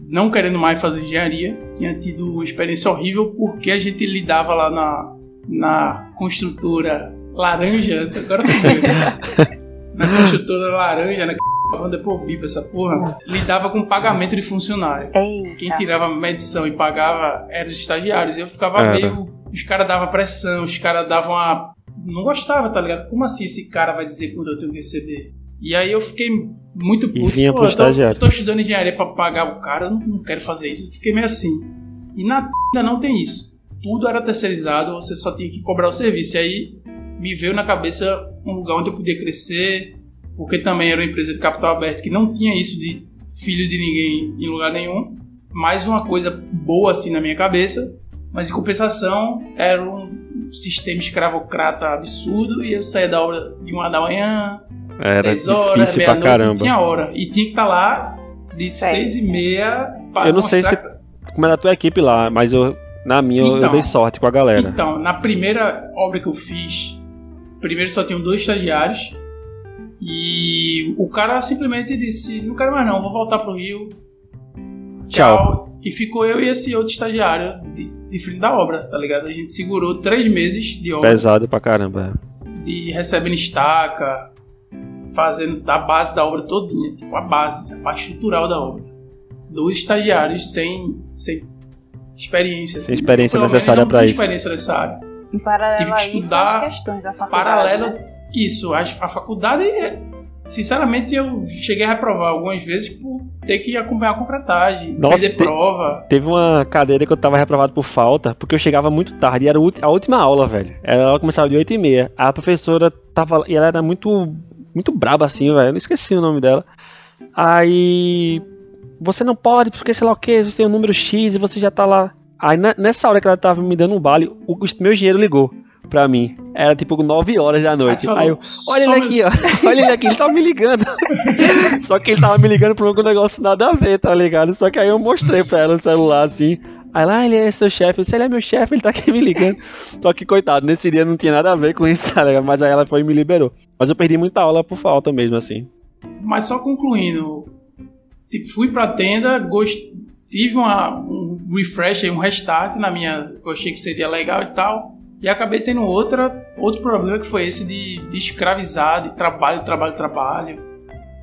não querendo mais fazer engenharia. Tinha tido uma experiência horrível porque a gente lidava lá na, na construtora laranja. Agora fudeu. na construtora laranja, na quando depois eu bipa essa porra, lidava com pagamento de funcionário. Quem Eita. tirava medição e pagava eram os estagiários. Eu ficava Era. meio. Os caras davam pressão, os caras davam a. Não gostava, tá ligado? Como assim esse cara vai dizer quando eu tenho que receber? E aí eu fiquei muito E puto. vinha Pô, pro eu, tô, estagiário. eu tô estudando engenharia pra pagar o cara, eu não, não quero fazer isso. Eu fiquei meio assim. E na ainda não tem isso. Tudo era terceirizado, você só tinha que cobrar o serviço. E aí me veio na cabeça um lugar onde eu podia crescer, porque também era uma empresa de capital aberto que não tinha isso de filho de ninguém em lugar nenhum. Mais uma coisa boa assim na minha cabeça, mas em compensação era um sistema escravocrata absurdo e eu saía da obra de uma da manhã, Era 10 horas, difícil pra caramba. tinha hora. E tinha que estar lá de Sério? seis e meia para Eu não sei mostrar- Como era a tua equipe lá, mas eu, na minha, eu- eu Então. dei sorte com a galera. Então, na primeira obra que eu fiz, primeiro só tinham dois estagiários e o cara simplesmente disse: Não quero mais, não, vou voltar pro Rio. Tchau. E ficou eu e esse outro estagiário de, de frente da obra, tá ligado? A gente segurou três meses de obra, Pesado pra caramba. de recebendo estaca, fazendo da base da obra todinha, tipo a base, a parte estrutural da obra. Dos estagiários sem, sem experiência. Assim. experiência necessária para isso. experiência nessa área. Em paralelo Tive que estudar questões da faculdade. Paralelo, né? isso, a, a faculdade, sinceramente, eu cheguei a reprovar algumas vezes por ter que acompanhar a concretagem, Nossa, perder te- prova. Teve uma cadeira que eu tava reprovado por falta, porque eu chegava muito tarde, e era a última aula, velho. Ela começava de 8 e meia. A professora tava. E ela era muito. Muito braba assim, velho. Eu não esqueci o nome dela. Aí. Você não pode, porque sei lá o que, você tem o número X e você já tá lá. Aí ne- nessa hora que ela tava me dando um vale, o, meu engenheiro ligou pra mim. Era tipo 9 horas da noite. Aí eu, olha "Só ele aqui, ó. Olha ele aqui, ele tava me ligando. Só que ele tava me ligando por um negócio nada a ver, tá ligado? Só que aí eu mostrei pra ela no celular assim. Aí lá, ele é seu chefe. Eu disse, ele é meu chefe, ele tá aqui me ligando. Só que, coitado, nesse dia não tinha nada a ver com isso, tá ligado? Mas aí ela foi e me liberou. Mas eu perdi muita aula por falta mesmo, assim. Mas só concluindo, tipo, fui pra tenda, gost... tive uma, um refresh, um restart na minha. Eu achei que seria legal e tal. E acabei tendo outra, outro problema que foi esse de, de escravizar, de trabalho, trabalho, trabalho,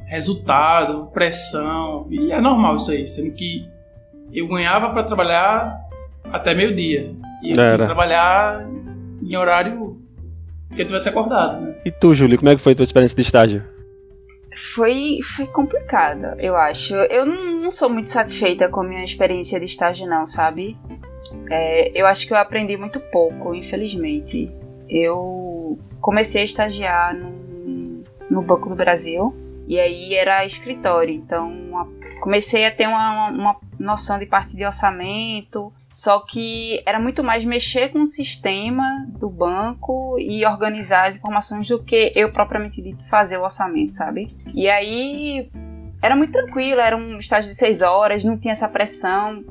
resultado, pressão. E é normal isso aí, sendo que eu ganhava pra trabalhar até meio-dia. E eu tinha Era. trabalhar em horário que eu tivesse acordado, né? E tu, Júlio, como é que foi a tua experiência de estágio? Foi, foi complicado, eu acho. Eu não, não sou muito satisfeita com a minha experiência de estágio, não, sabe? É, eu acho que eu aprendi muito pouco, infelizmente. Eu comecei a estagiar no, no Banco do Brasil e aí era escritório, então a- comecei a ter uma, uma noção de parte de orçamento, só que era muito mais mexer com o sistema do banco e organizar as informações do que eu propriamente dito fazer o orçamento, sabe? E aí era muito tranquilo, era um estágio de seis horas, não tinha essa pressão.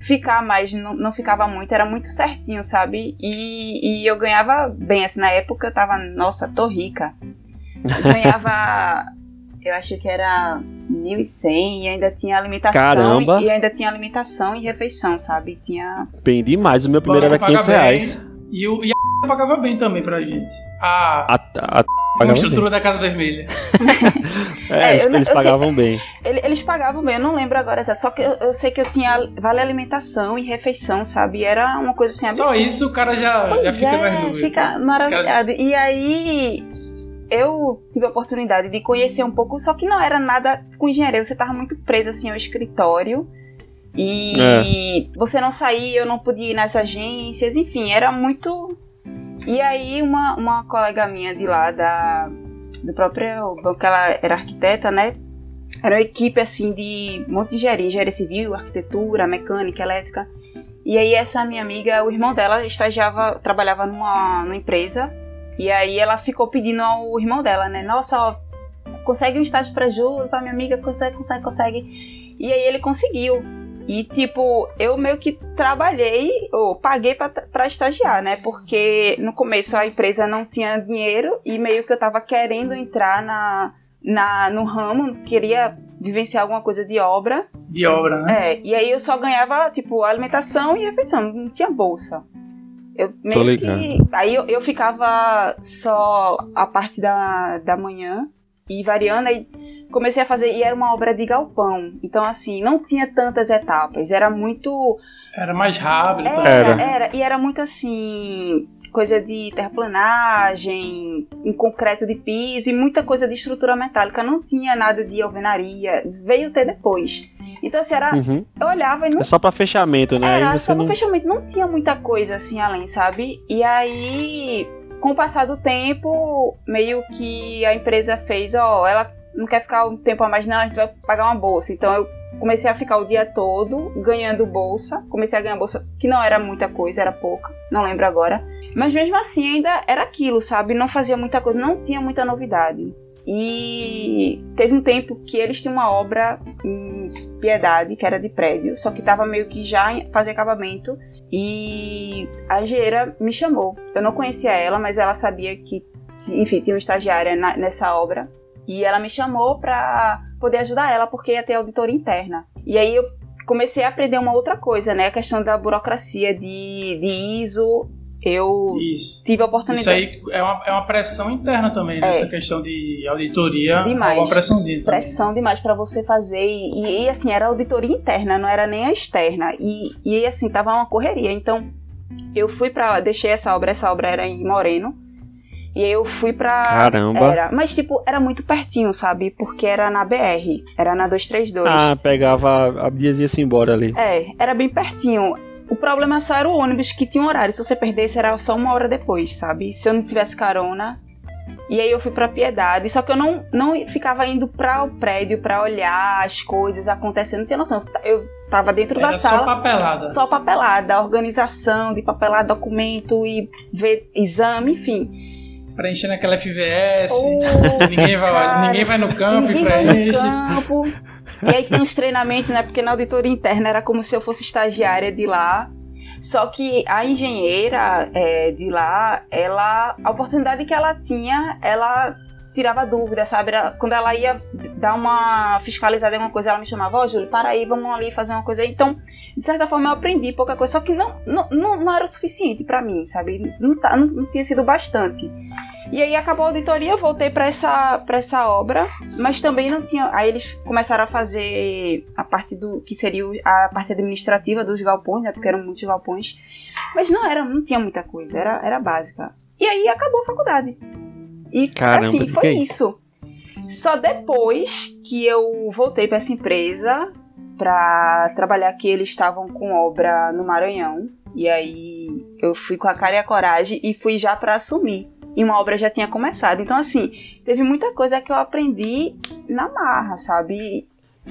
Ficar mais, não, não ficava muito, era muito certinho, sabe? E, e eu ganhava bem, assim, na época eu tava, nossa, tô rica. Eu ganhava, eu acho que era 1.100 e ainda tinha alimentação. Caramba! E ainda tinha alimentação e refeição, sabe? Tinha Bem demais. O meu primeiro era paga 500 bem, reais. E, o, e a pagava bem também pra gente. A, A, a, a da Casa Vermelha. É, É, eles, eu eles eu sei- pagavam bem. Ele- Eles pagavam bem, eu não lembro agora, só que eu, eu sei que eu tinha vale alimentação e refeição, sabe? Era uma coisa assim Só absurda. isso o cara já, já fica é, mais fica maravilhado. E aí eu tive a oportunidade de conhecer um pouco, só que não era nada com engenharia, você tava muito preso assim ao escritório. E você não saía, eu não podia ir nas agências, enfim, era muito. E aí uma, uma colega minha de lá da, do próprio banco, ela era arquiteta, né? Era uma equipe assim de um monte de engenharia, engenharia civil, arquitetura, mecânica, elétrica. E aí essa minha amiga, o irmão dela estagiava, trabalhava numa, numa empresa. E aí ela ficou pedindo ao irmão dela, né? Nossa, ó, consegue um estágio pra Ju, pra minha amiga, consegue, consegue, consegue. E aí ele conseguiu. E tipo, eu meio que trabalhei, ou paguei pra, pra estagiar, né? Porque no começo a empresa não tinha dinheiro e meio que eu tava querendo entrar na, na, no ramo, queria vivenciar alguma coisa de obra. De obra, né? É, e aí eu só ganhava, tipo, alimentação e refeição, não tinha bolsa. Eu Tô meio que. ligado. Aí eu, eu ficava só a parte da, da manhã e variando, aí comecei a fazer, e era uma obra de galpão. Então, assim, não tinha tantas etapas, era muito. Era mais rápido. Era, Era. era, e era muito assim. Coisa de terraplanagem, em concreto de piso e muita coisa de estrutura metálica. Não tinha nada de alvenaria. Veio ter depois. Então, assim, era, Uhum. eu olhava e não É só pra fechamento, né? era, só não. fechamento não tinha muita coisa assim além, sabe? E aí, com o passar do tempo, meio que a empresa fez, ó, ela não quer ficar um tempo a mais, não, a gente vai pagar uma bolsa. Então eu comecei a ficar o dia todo ganhando bolsa. Comecei a ganhar bolsa, que não era muita coisa, era pouca, não lembro agora. Mas mesmo assim ainda era aquilo, sabe? Não fazia muita coisa, não tinha muita novidade. E teve um tempo que eles tinham uma obra em Piedade, que era de prédio, só que tava meio que já de acabamento. E a engenheira me chamou. Eu não conhecia ela, mas ela sabia que, enfim, tinha uma estagiária na- nessa obra. E ela me chamou pra poder ajudar ela, porque ia ter auditoria interna. E aí eu comecei a aprender uma outra coisa, né? A questão da burocracia de, de ISO eu Isso. tive a oportunidade. Isso aí é uma, é uma pressão interna também, nessa questão de auditoria. Demais. É uma pressãozinha. também. pressão demais pra você fazer e, e, assim era auditoria interna não era nem a externa e, e assim tava uma correria então eu fui pra. deixei essa obra essa obra era em Moreno e aí eu fui pra Caramba. era. Mas tipo era muito pertinho sabe? Porque era na BR era na 232 Ah, pegava a Dias ia-se embora ali. é era bem pertinho. O problema só era o ônibus que tinha um horário. Se você perdesse era só uma hora depois sabe? Se eu não tivesse carona. E aí eu fui pra Piedade, só que eu não, não ficava indo para o prédio pra olhar as coisas acontecendo, não tinha noção. Eu tava dentro Era da só sala, papelada. só papelada, organização de papelar documento e ver exame, enfim. Preenchendo aquela FVS. Oh, ninguém, vai, cara, ninguém vai no campo e preenche. campo. E aí tem uns treinamentos, né? Porque na auditoria interna era como se eu fosse estagiária de lá. Só que a engenheira é, de lá, ela, a oportunidade que ela tinha, ela tirava dúvida, sabe? Era- quando ela ia dar uma fiscalizada em alguma coisa, ela me chamava, ó, Júlio, para aí, vamos ali fazer uma coisa. aí." Então, de certa forma, eu aprendi pouca coisa, só que não, não, não, era o suficiente pra mim, sabe? Não, tá, não, não tinha sido bastante. E aí acabou a auditoria, eu voltei pra essa, pra essa obra, mas também não tinha. Aí eles começaram a fazer a parte do. que seria a parte administrativa dos galpões, né? Porque eram muitos galpões. Mas não era, não tinha muita coisa, era, era básica. E aí acabou a faculdade. E Caramba, assim, foi é isso. Só depois que eu voltei pra essa empresa pra trabalhar que eles estavam com obra no Maranhão. E aí eu fui com a cara e a coragem e fui já pra assumir. E uma obra já tinha começado. Então, assim, teve muita coisa que eu aprendi na marra, sabe?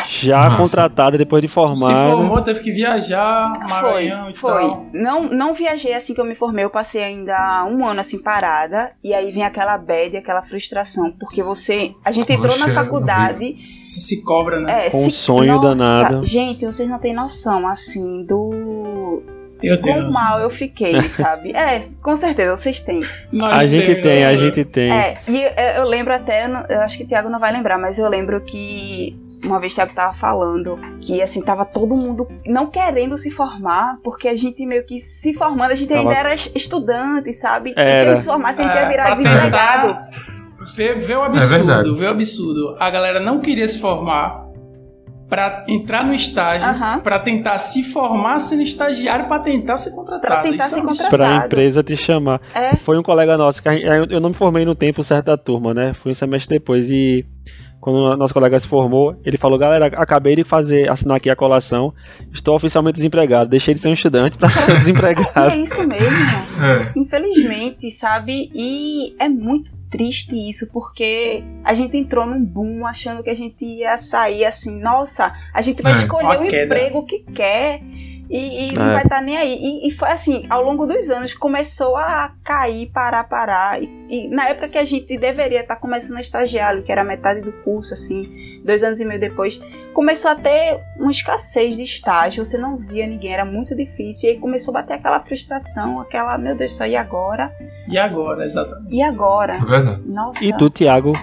Já Massa. contratada depois de Se formada. formou, teve que viajar, Maranhão foi, e foi. tal. Não, não viajei assim que eu me formei, eu passei ainda um ano assim parada. E aí vem aquela bad, aquela frustração. Porque você. A gente entrou Poxa, na é faculdade. Você se cobra, né? É, Com um se- sonho nossa, danado. Gente, vocês não têm noção, assim, do. Eu tenho. Quão mal eu fiquei, sabe? É, com certeza, vocês têm. Nós A gente temos, tem, a né? gente tem. É, e eu, eu lembro até, eu não- eu acho que o Thiago não vai lembrar, mas eu lembro que uma vez o Thiago tava falando que assim, tava todo mundo não querendo se formar, porque a gente meio que se formando, a gente Tava- ainda era estudante, sabe? Era. Se a gente se formasse, a gente ia É, virar pra desempregado. ver, ver o verdade. absurdo, ver o absurdo. A galera não queria se formar pra entrar no estágio, Aham. pra tentar se formar sendo estagiário pra tentar ser contratado. Isso é um. Pra empresa te chamar. É. Foi um colega nosso, que a eu não me formei no tempo certo da turma, né? Fui um semestre depois e quando o nosso colega se formou, ele falou, galera, acabei de fazer, assinar aqui a colação, estou oficialmente desempregado, deixei de ser um estudante pra ser um desempregado. é isso mesmo. É. Infelizmente, sabe? E é muito triste isso, porque a gente entrou num boom achando que a gente ia sair assim, nossa, a gente vai É, escolher uma o queda. emprego que quer. E, e não É. vai estar nem aí. E, e foi assim, ao longo dos anos começou a cair, parar, parar. E, e na época que a gente deveria estar começando a estagiar, ali, que era metade do curso, assim, dois anos e meio depois, começou a ter uma escassez de estágio, você não via ninguém, era muito difícil. E aí começou a bater aquela frustração, aquela, meu Deus do céu, e agora? E agora, exatamente. E agora? É verdade. Nossa. E tu, Thiago,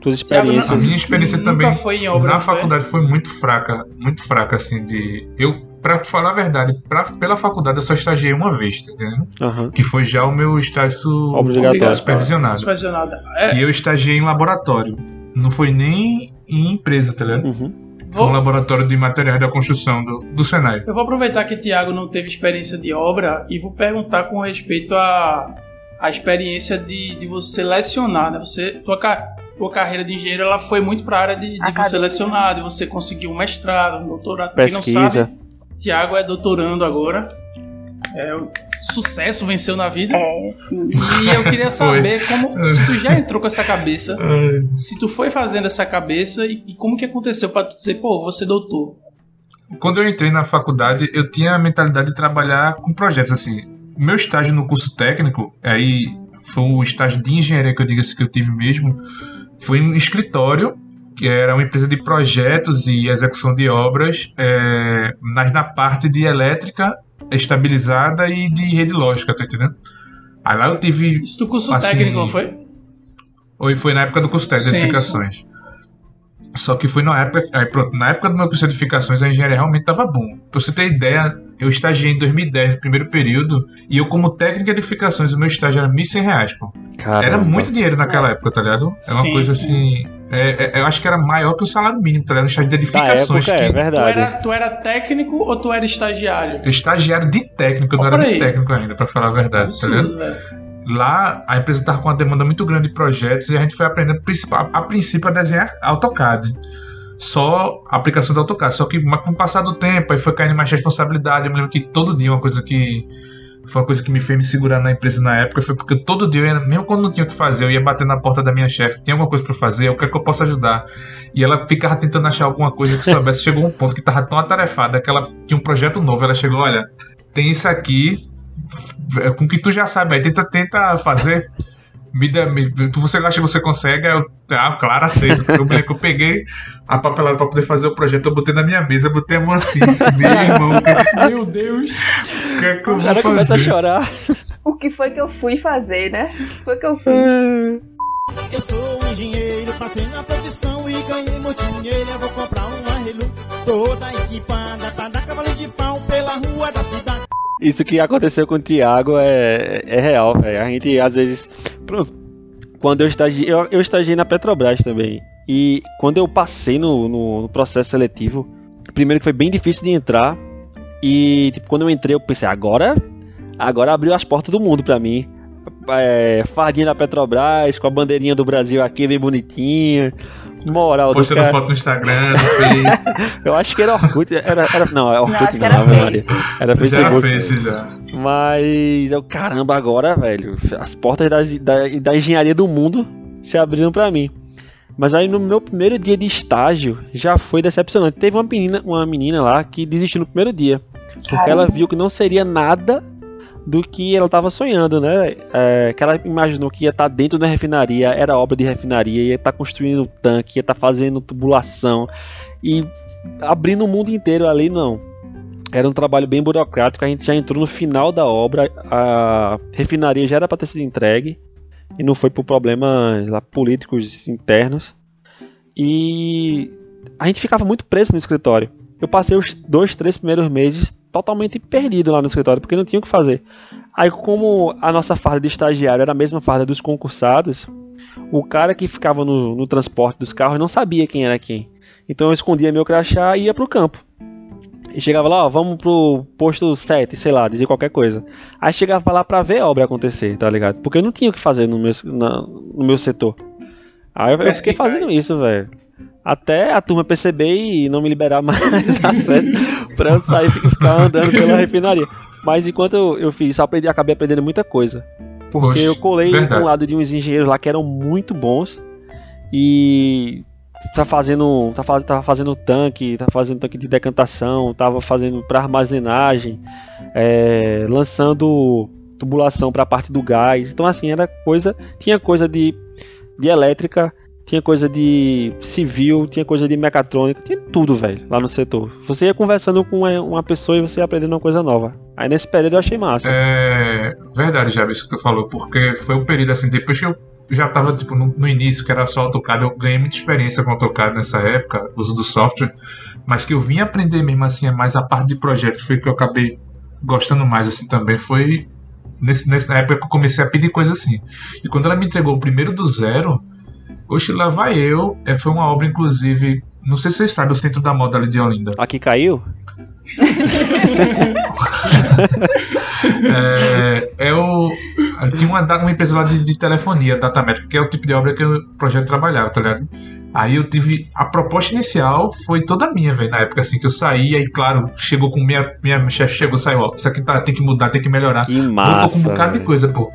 tuas A experiências. minha experiência também foi em obra, na não foi? faculdade foi muito fraca, muito fraca assim de eu Pra falar a verdade, pra, pela faculdade eu só estagiei uma vez, tá entendendo? Aham. Que foi já o meu estágio Obrigatório. supervisionado. Supervisionado. É, E eu estagiei em laboratório. Não foi nem em empresa, tá ligado? Uhum. Foi um laboratório de materiais da construção do, do Senai. eu vou aproveitar que o Thiago não teve experiência de obra e vou perguntar com respeito à a, experiência de, de você lecionar, né? Você, tua, tua carreira de engenheiro ela foi muito para a área de, de você lecionar, de você conseguir um mestrado, um doutorado. Quem não Pesquisa. sabe, Tiago é doutorando agora. É, o sucesso venceu na vida. É, sim. E eu queria saber como se tu já entrou com essa cabeça, se tu foi fazendo essa cabeça e, e como que aconteceu pra tu dizer, pô, você doutor. Quando eu entrei na faculdade, eu tinha a mentalidade de trabalhar com projetos assim. O meu estágio no curso técnico, aí foi o estágio de engenharia que eu digo assim que eu tive mesmo, foi em um escritório que era uma empresa de projetos e execução de obras, é, mas na parte de elétrica estabilizada e de rede lógica, tá entendendo? Aí lá eu tive Isso do curso Assim, técnico, não foi? Ou foi na época do curso técnico de edificações. Só que foi na época, aí, pronto, na época do meu curso de edificações, a engenharia realmente tava bom. Pra você ter ideia, eu estagiei em 2010, no primeiro período, e eu, como técnico de edificações, o meu estágio era 1.100 reais, pô. Caramba. Era muito dinheiro naquela época, tá ligado? Era uma Sim, coisa sim. assim. é- é- eu acho que era maior que o salário mínimo, tá ligado? No estágio de edificações. época, é que Tu verdade. era, tu era técnico ou tu era estagiário? estagiário de técnico, eu não era de técnico ainda, pra falar a verdade, tá ligado? Absurdo, velho. Lá a empresa estava com uma demanda muito grande de projetos e a gente foi aprendendo a princípio a desenhar AutoCAD. Só a aplicação do AutoCAD. Só que com o passar do tempo, aí foi caindo mais responsabilidade. Eu me lembro que todo dia uma coisa que. Foi uma coisa que me fez me segurar na empresa na época. Foi porque todo dia, ia, mesmo quando não tinha o que fazer, eu ia bater na porta da minha chefe: tem alguma coisa pra fazer? O que é que eu posso ajudar? E ela ficava tentando achar alguma coisa que soubesse. Chegou um ponto que tava tão atarefada que ela tinha um projeto novo. Ela chegou: olha, tem isso aqui, é, com que tu já sabe, aí tenta, tenta fazer. Me dá, me, tu, você acha que você consegue? Eu, ah, claro, aceito. Eu eu peguei a papelada pra poder fazer o projeto, eu botei na minha mesa, eu botei a mão assim, disse, meu irmão, o que, Meu Deus. o que é que eu O cara começa a chorar. O que foi que eu fui fazer, né? O que foi que eu fui? Eu sou um engenheiro, passei na profissão e ganhei muito dinheiro. Eu vou comprar uma Hilux toda equipada pra dar cavalo de pau pela rua da cidade. Isso que aconteceu com o Thiago é, é real, velho. A gente, às vezes. Pronto. Quando eu estagiei. Eu, eu estagiei na Petrobras também. E quando eu passei no, no, no processo seletivo, primeiro que foi bem difícil de entrar. E, tipo, quando eu entrei, eu pensei, agora. Agora abriu as portas do mundo pra mim. É, fardinha da Petrobras, com a bandeirinha do Brasil aqui, bem bonitinha. Moral do Postando cara. foto no Instagram, no Face. Eu acho que era Orkut. Era, era, não, é Orkut que não, era Maria. Era já era Facebook. Face já. Mas eu, caramba, agora, velho, as portas das- da, da engenharia do mundo se abriram pra mim. Mas aí no meu primeiro dia de estágio já foi decepcionante. Teve uma menina, uma menina lá que desistiu no primeiro dia. Porque ela viu que não seria nada do que ela estava sonhando, né? É, que ela imaginou que ia estar dentro da refinaria, era obra de refinaria, ia estar construindo tanque, ia estar fazendo tubulação e abrindo o mundo inteiro ali, não. Era um trabalho bem burocrático, a gente já entrou no final da obra, a refinaria já era para ter sido entregue e não foi por problemas lá, políticos internos. E a gente ficava muito preso no escritório. Eu passei os dois, três primeiros meses totalmente perdido lá no escritório, porque não tinha o que fazer. Aí, como a nossa farda de estagiário era a mesma farda dos concursados, o cara que ficava no, no transporte dos carros não sabia quem era quem. Então eu escondia meu crachá e ia pro campo. E chegava lá, ó, vamos pro posto 7, sei lá, dizer qualquer coisa. Aí chegava lá pra ver a obra acontecer, tá ligado? Porque eu não tinha o que fazer no meu, na- no meu setor. Aí eu, eu fiquei fazendo isso, velho. Até a turma perceber e não me liberar mais acesso pra eu sair e ficar andando pela refinaria. Mas enquanto eu, eu fiz isso, aprendi, acabei aprendendo muita coisa. Porque Poxa, eu colei verdade. um lado de uns engenheiros lá que eram muito bons e tá fazendo, tá, faz- tava fazendo tanque, tá fazendo tanque de decantação, tava fazendo para armazenagem, é, lançando tubulação para a parte do gás. Então assim, era coisa, tinha coisa de, de elétrica, tinha coisa de civil, tinha coisa de mecatrônica, tinha tudo, velho, lá no setor. Você ia conversando com uma, pessoa e você ia aprendendo uma coisa nova. Aí nesse período eu achei massa. É verdade, já isso que tu falou, porque foi um período assim, depois que eu já tava tipo no, no início, que era só AutoCAD, eu ganhei muita experiência com AutoCAD nessa época, uso do software, mas que eu vim aprender mesmo assim, é mais a parte de projeto, que foi que eu acabei gostando mais assim também, foi nesse, nessa época que eu comecei a pedir coisa assim. E quando ela me entregou o primeiro do zero, oxe, lá vai eu, é, foi uma obra inclusive, não sei se vocês sabem, o Centro da Moda ali de Olinda. Aqui caiu? É, eu, eu tinha uma, uma empresa lá de, de telefonia, Datamétrica, que é o tipo de obra que o projeto trabalhava, tá ligado? Aí eu tive. A proposta inicial foi toda minha, velho, na época assim que eu saí, aí claro, chegou com minha. Minha chefe chegou, saiu, ó, isso aqui tá, tem que mudar, tem que melhorar. Que Voltou massa. com um bocado de velho. coisa, pô.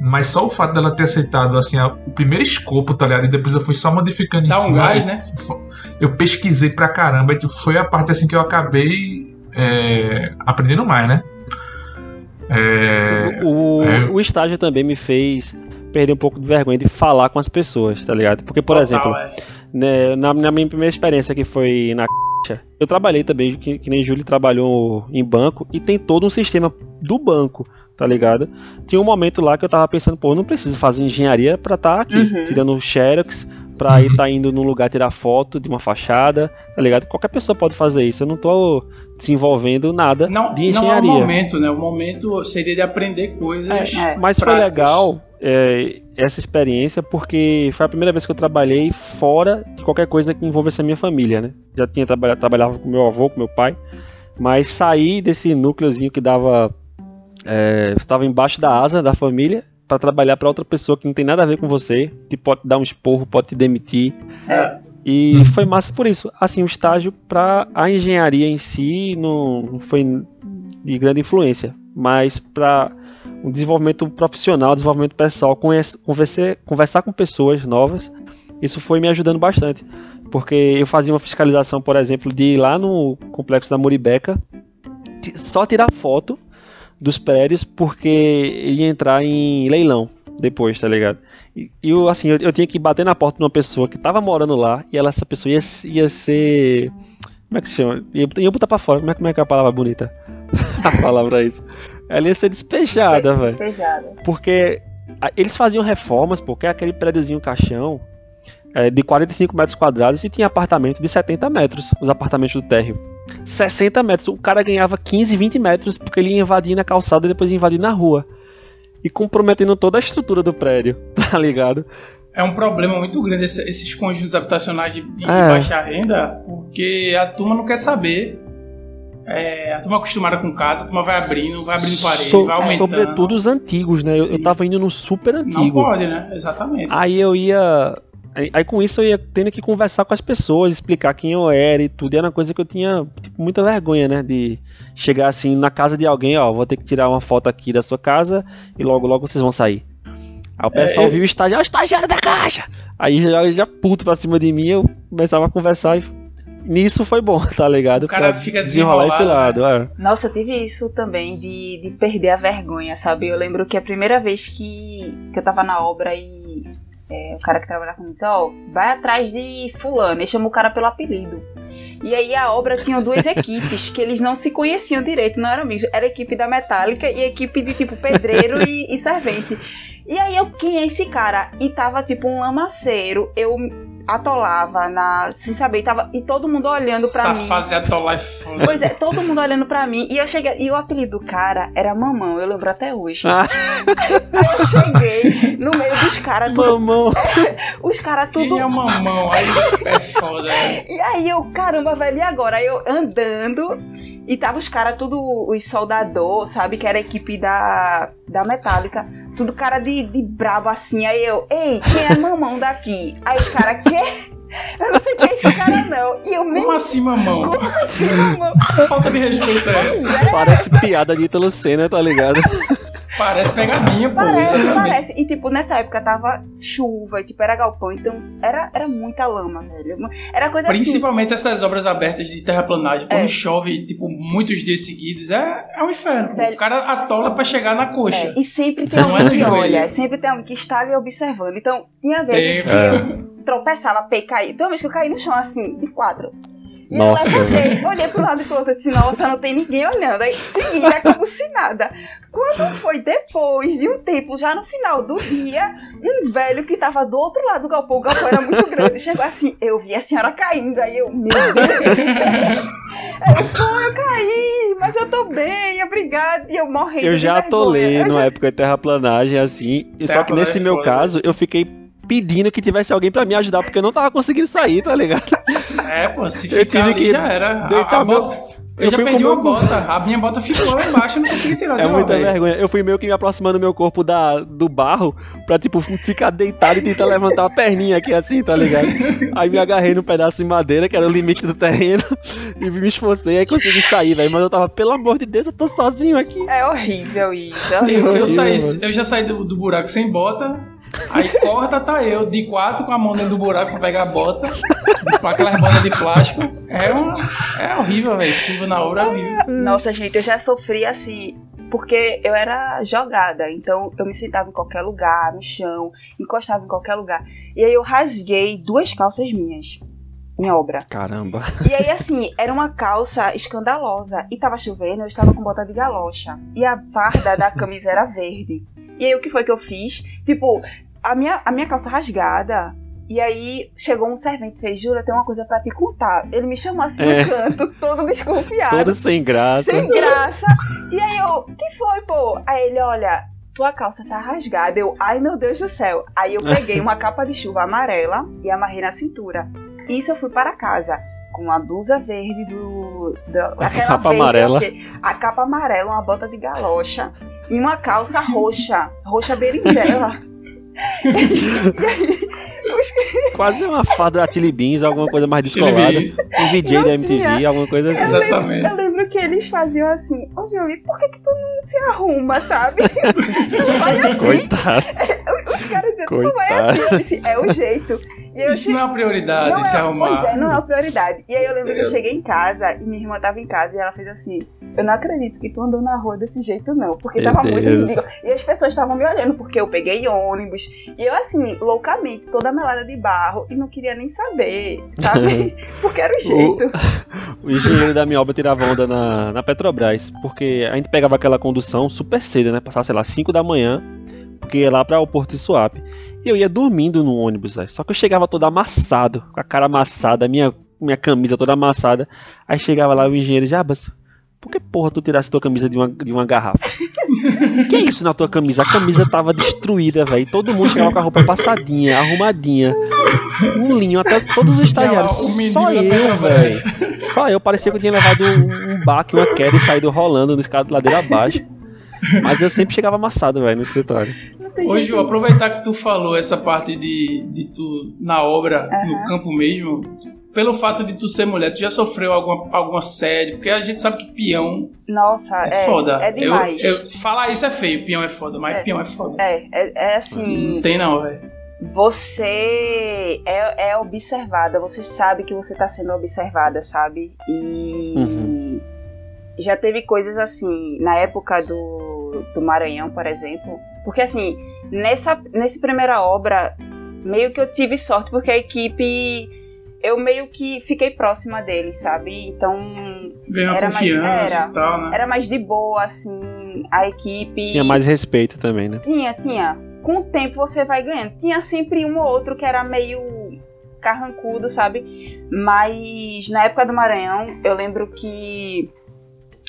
Mas só o fato dela ter aceitado, assim, a- o primeiro escopo, tá ligado? E depois eu fui só modificando Dá em um cima. gás, eu- né? Eu pesquisei pra caramba, e tipo, foi a parte assim que eu acabei é, aprendendo mais, né? É, O, é. o estágio também me fez perder um pouco de vergonha de falar com as pessoas, tá ligado? Porque, por Total, exemplo, é. né, na, na minha primeira experiência que foi na eu trabalhei também, que, que nem Júlio trabalhou em banco, e tem todo um sistema do banco, tá ligado? Tinha um momento lá que eu tava pensando, pô, eu não preciso fazer engenharia pra estar aqui, Uhum. tirando xerox, pra Uhum. ir tá indo num lugar tirar foto de uma fachada, tá ligado? Qualquer pessoa pode fazer isso. Eu não tô desenvolvendo nada Não, de não é o engenharia. momento, né? O momento seria de aprender coisas. É. Mas foi práticas. legal é, essa experiência porque foi a primeira vez que eu trabalhei fora de qualquer coisa que envolvesse a minha família, né? Já tinha trabalhado, trabalhava com meu avô, com meu pai, mas saí desse núcleozinho que dava é, estava embaixo da asa da família para trabalhar para outra pessoa que não tem nada a ver com você, que pode dar um esporro, pode te demitir. É. E foi massa por isso. Assim, o estágio para a engenharia em si não foi de grande influência, mas para um desenvolvimento profissional, desenvolvimento pessoal, conhece, conversar, com pessoas novas, isso foi me ajudando bastante. Porque eu fazia uma fiscalização, por exemplo, de ir lá no complexo da Muribeca, só tirar foto dos prédios, porque ia entrar em leilão depois, tá ligado? E eu, assim, eu, eu tinha que bater na porta de uma pessoa que tava morando lá, e ela, essa pessoa ia, ia ser. Como é que se chama? Ia, ia botar pra fora. Como é, como é que é a palavra bonita? a palavra é isso. Ela ia ser despejada, velho. Despejada. Porque eles faziam reformas, porque aquele prédiozinho caixão é, de 45 metros quadrados e tinha apartamento de 70 metros, os apartamentos do térreo. 60 metros, o cara ganhava 15, 20 metros porque ele ia invadir na calçada e depois ia invadir na rua. E comprometendo toda a estrutura do prédio, tá ligado? É um problema muito grande esse- esses conjuntos habitacionais de, de É. baixa renda, porque a turma não quer saber. É, a turma acostumada com casa, a turma vai abrindo, vai abrindo parede, So- vai aumentando. sobretudo os antigos, né? Eu, eu tava indo no super Não antigo. pode, né? Exatamente. Aí eu ia. Aí, aí com isso eu ia tendo que conversar com as pessoas, explicar quem eu era e tudo. E era uma coisa que eu tinha tipo, muita vergonha, né? De chegar assim na casa de alguém, ó, vou ter que tirar uma foto aqui da sua casa e logo logo vocês vão sair. Aí o pessoal eu- viu o estagiário, "Ó, o estagiário da caixa! Aí já, já puto pra cima de mim, eu começava a conversar e nisso foi bom, tá ligado? O cara Pra fica desenrolar esse lado, é. Nossa, eu tive isso também de, de perder a vergonha, sabe? Eu lembro que a primeira vez que, que eu tava na obra e é, o cara que trabalhava comigo disse, ó, vai atrás de fulano, e chama o cara pelo apelido. E aí a obra tinha duas equipes que eles não se conheciam direito, não eram amigos. Era a equipe da metálica e a equipe de tipo pedreiro e, e servente. E aí eu, quem é esse cara? E tava tipo um lamaceiro, eu atolava na, sem saber, tava, e todo mundo olhando pra Essa mim. fase atolar é foda. Pois é, todo mundo olhando pra mim. E eu cheguei. E o apelido do cara era Mamão, eu lembro até hoje. Ah. Aí eu cheguei no meio dos caras, tudo- Mamão! os caras tudo. Quem é mamão? Aí é foda. é. E aí eu, caramba, velho, e agora? Aí eu andando. E tava os caras, tudo os soldador, sabe? Que era a equipe da, da Metallica. Tudo cara de, de brabo assim. Aí eu, ei, quem é mamão daqui? Aí os caras, quê? Eu não sei quem é esse cara, não. E eu Como mesmo assim, mamão? assim, mamão. Falta de respeito é essa. Parece piada de Ítalo Senna, tá ligado? Parece pegadinha, pô. Parece, exatamente. parece. E tipo, nessa época tava chuva, e, tipo, era galpão, então era, era muita lama, velho. Era coisa assim. Principalmente essas obras abertas de terraplanagem. Quando É. chove, tipo, muitos dias seguidos, é, é um inferno. Velho. O cara atola pra chegar na coxa. É, e sempre tem Não é alguém que joelho. olha, sempre tem alguém que está ali observando. Então, tinha vezes É. que eu tropeçava, pei, caí. Tem uma vez que eu caí no chão assim, de quatro. E Nossa, eu levantei, olhei pro lado e pro outro disse, nossa, não tem ninguém olhando. Aí segui, né, como se nada. Quando foi depois de um tempo, já no final do dia, um velho que tava do outro lado do galpão, o galpão era muito grande, chegou assim, eu vi a senhora caindo, aí eu, meu Deus eu, pô, eu caí, mas eu tô bem, obrigada. E eu morrendo Eu já atolei numa já- época de terraplanagem, assim. e Só que nesse é meu foda. caso, eu fiquei pedindo que tivesse alguém pra me ajudar, porque eu não tava conseguindo sair, tá ligado? É, pô, se Eu ficar tive ali que já era. A- deitar a meu- bota- Eu, eu já perdi meu uma bota. A minha bota ficou lá embaixo, eu não consegui tirar de É muita vergonha. Eu fui meio que me aproximando do meu corpo da, do barro pra, tipo, ficar deitado e tentar levantar a perninha aqui assim, tá ligado? Aí me agarrei no pedaço de madeira, que era o limite do terreno, e me esforcei, aí consegui sair, velho. Mas eu tava, pelo amor de Deus, eu tô sozinho aqui. É horrível isso. é Eu, horrível. eu, saí, mano. eu já saí do, do buraco sem bota. Aí corta, tá eu, de quatro com a mão dentro do buraco pra pegar a bota. Com aquelas botas de plástico. É, uma, é horrível, velho. Chuva na obra é horrível. Nossa, gente, eu já sofri assim, porque eu era jogada, então eu me sentava em qualquer lugar, no chão, encostava em qualquer lugar. E aí eu rasguei duas calças minhas em obra. Caramba. E aí, assim, era uma calça escandalosa. E tava chovendo, eu estava com bota de galocha. E a farda da camisa era verde. E aí, o que foi que eu fiz? Tipo, a minha, a minha calça rasgada E aí chegou um servente fez, Júlia, tem uma coisa pra te contar. Ele me chamou assim É. no canto, todo desconfiado. Todo sem graça. Sem graça. E aí eu, que foi, pô? Aí ele, olha, tua calça tá rasgada. Eu, ai meu Deus do céu. Aí eu peguei uma capa de chuva amarela e amarrei na cintura. Isso eu fui para casa. Com a blusa verde do. do aquela capa verde, amarela. A capa amarela, uma bota de galocha. E uma calça roxa. Roxa berinjela. e aí, os Quase uma fada da Tilly Beans, alguma coisa mais descolada. Um VJ Não da MTV, tinha. alguma coisa assim. Exatamente. Eu lembro que eles faziam assim, ô Júlio, por que, que tu não se arruma, sabe? Tu vai assim. Coitado. Os caras diziam, tu não vai Coitado. assim. Eu disse, é o jeito. E eu Isso não é uma prioridade, não se é, arrumar. Pois é, não é uma prioridade. E aí eu lembro que eu Eu- cheguei em casa e minha irmã tava em casa e ela fez assim: Eu não acredito que tu andou na rua desse jeito, não. Porque Meu tava muito Deus. ridículo. E as pessoas estavam me olhando, porque eu peguei ônibus. E eu, assim, loucamente, toda melada de barro e não queria nem saber, sabe? porque era o jeito. O engenheiro da minha obra tirava onda na, na Petrobras, porque a gente pegava aquela condução super cedo, né? Passava, sei lá, 5 da manhã, porque ia lá para o Porto de Suape. E eu ia dormindo no ônibus, velho. Só que eu chegava todo amassado, com a cara amassada, minha, minha camisa toda amassada. Aí chegava lá o engenheiro, Jabas, por que porra tu tirasse tua camisa de uma, de uma garrafa? que é isso na tua camisa? A camisa tava destruída, velho. Todo mundo chegava com a roupa passadinha, arrumadinha. Um linho, até todos os estagiários. Só eu, velho. Só eu, parecia que eu tinha levado um, um baque, uma queda e saído rolando no escada de ladeira abaixo. Mas eu sempre chegava amassado, velho, no escritório. Ô, Ju, aproveitar que tu falou essa parte de, de tu na obra, no Aham. campo mesmo, pelo fato de tu ser mulher, tu já sofreu alguma, algum assédio? Porque a gente sabe que peão Nossa, é, é, foda. É demais. Eu, eu- falar isso é feio, peão é foda, mas É. peão é foda. É, é, é assim. Não tem não, velho. você é, é observada, você sabe que você tá sendo observada, sabe? E Uhum. já teve coisas assim, na época do, do Maranhão, por exemplo. Porque assim, nessa, nessa primeira obra, meio que eu tive sorte, porque a equipe. Eu meio que fiquei próxima deles, sabe? Então Ganhou Era mais- confiança era. e tal, né? era mais de boa, assim, a equipe. Tinha mais respeito também, né? Tinha, tinha. Com o tempo você vai ganhando. Tinha sempre um ou outro que era meio carrancudo, sabe? Mas na época do Maranhão, eu lembro que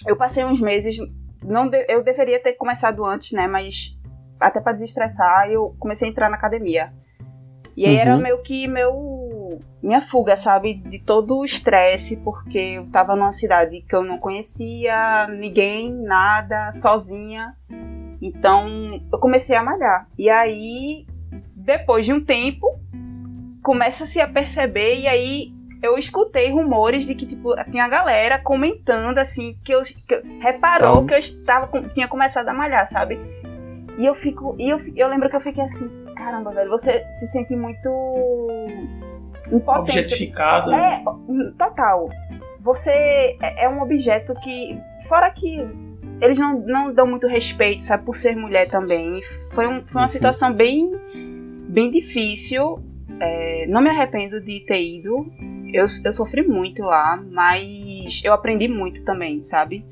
eu passei uns meses. Não de- eu deveria ter começado antes, né? Mas até pra desestressar, eu comecei a entrar na academia. E aí era Uhum. meio que meu minha fuga, sabe? De todo o estresse, porque eu tava numa cidade que eu não conhecia ninguém, nada, sozinha. Então, eu comecei a malhar. E aí, depois de um tempo, começa-se a perceber e aí eu escutei rumores de que tipo tinha galera comentando assim que eu, que eu- reparou Então- que eu estava tinha começado a malhar, sabe? E eu fico e eu, eu lembro que eu fiquei assim, caramba, velho, você se sente muito impotente. Objetificada. né? É, total. Você é é um objeto que, fora que eles não, não dão muito respeito, sabe, por ser mulher também. Foi, um- foi uma Uhum. situação bem, bem difícil. É, não me arrependo de ter ido. Eu, eu sofri muito lá, mas eu aprendi muito também, sabe?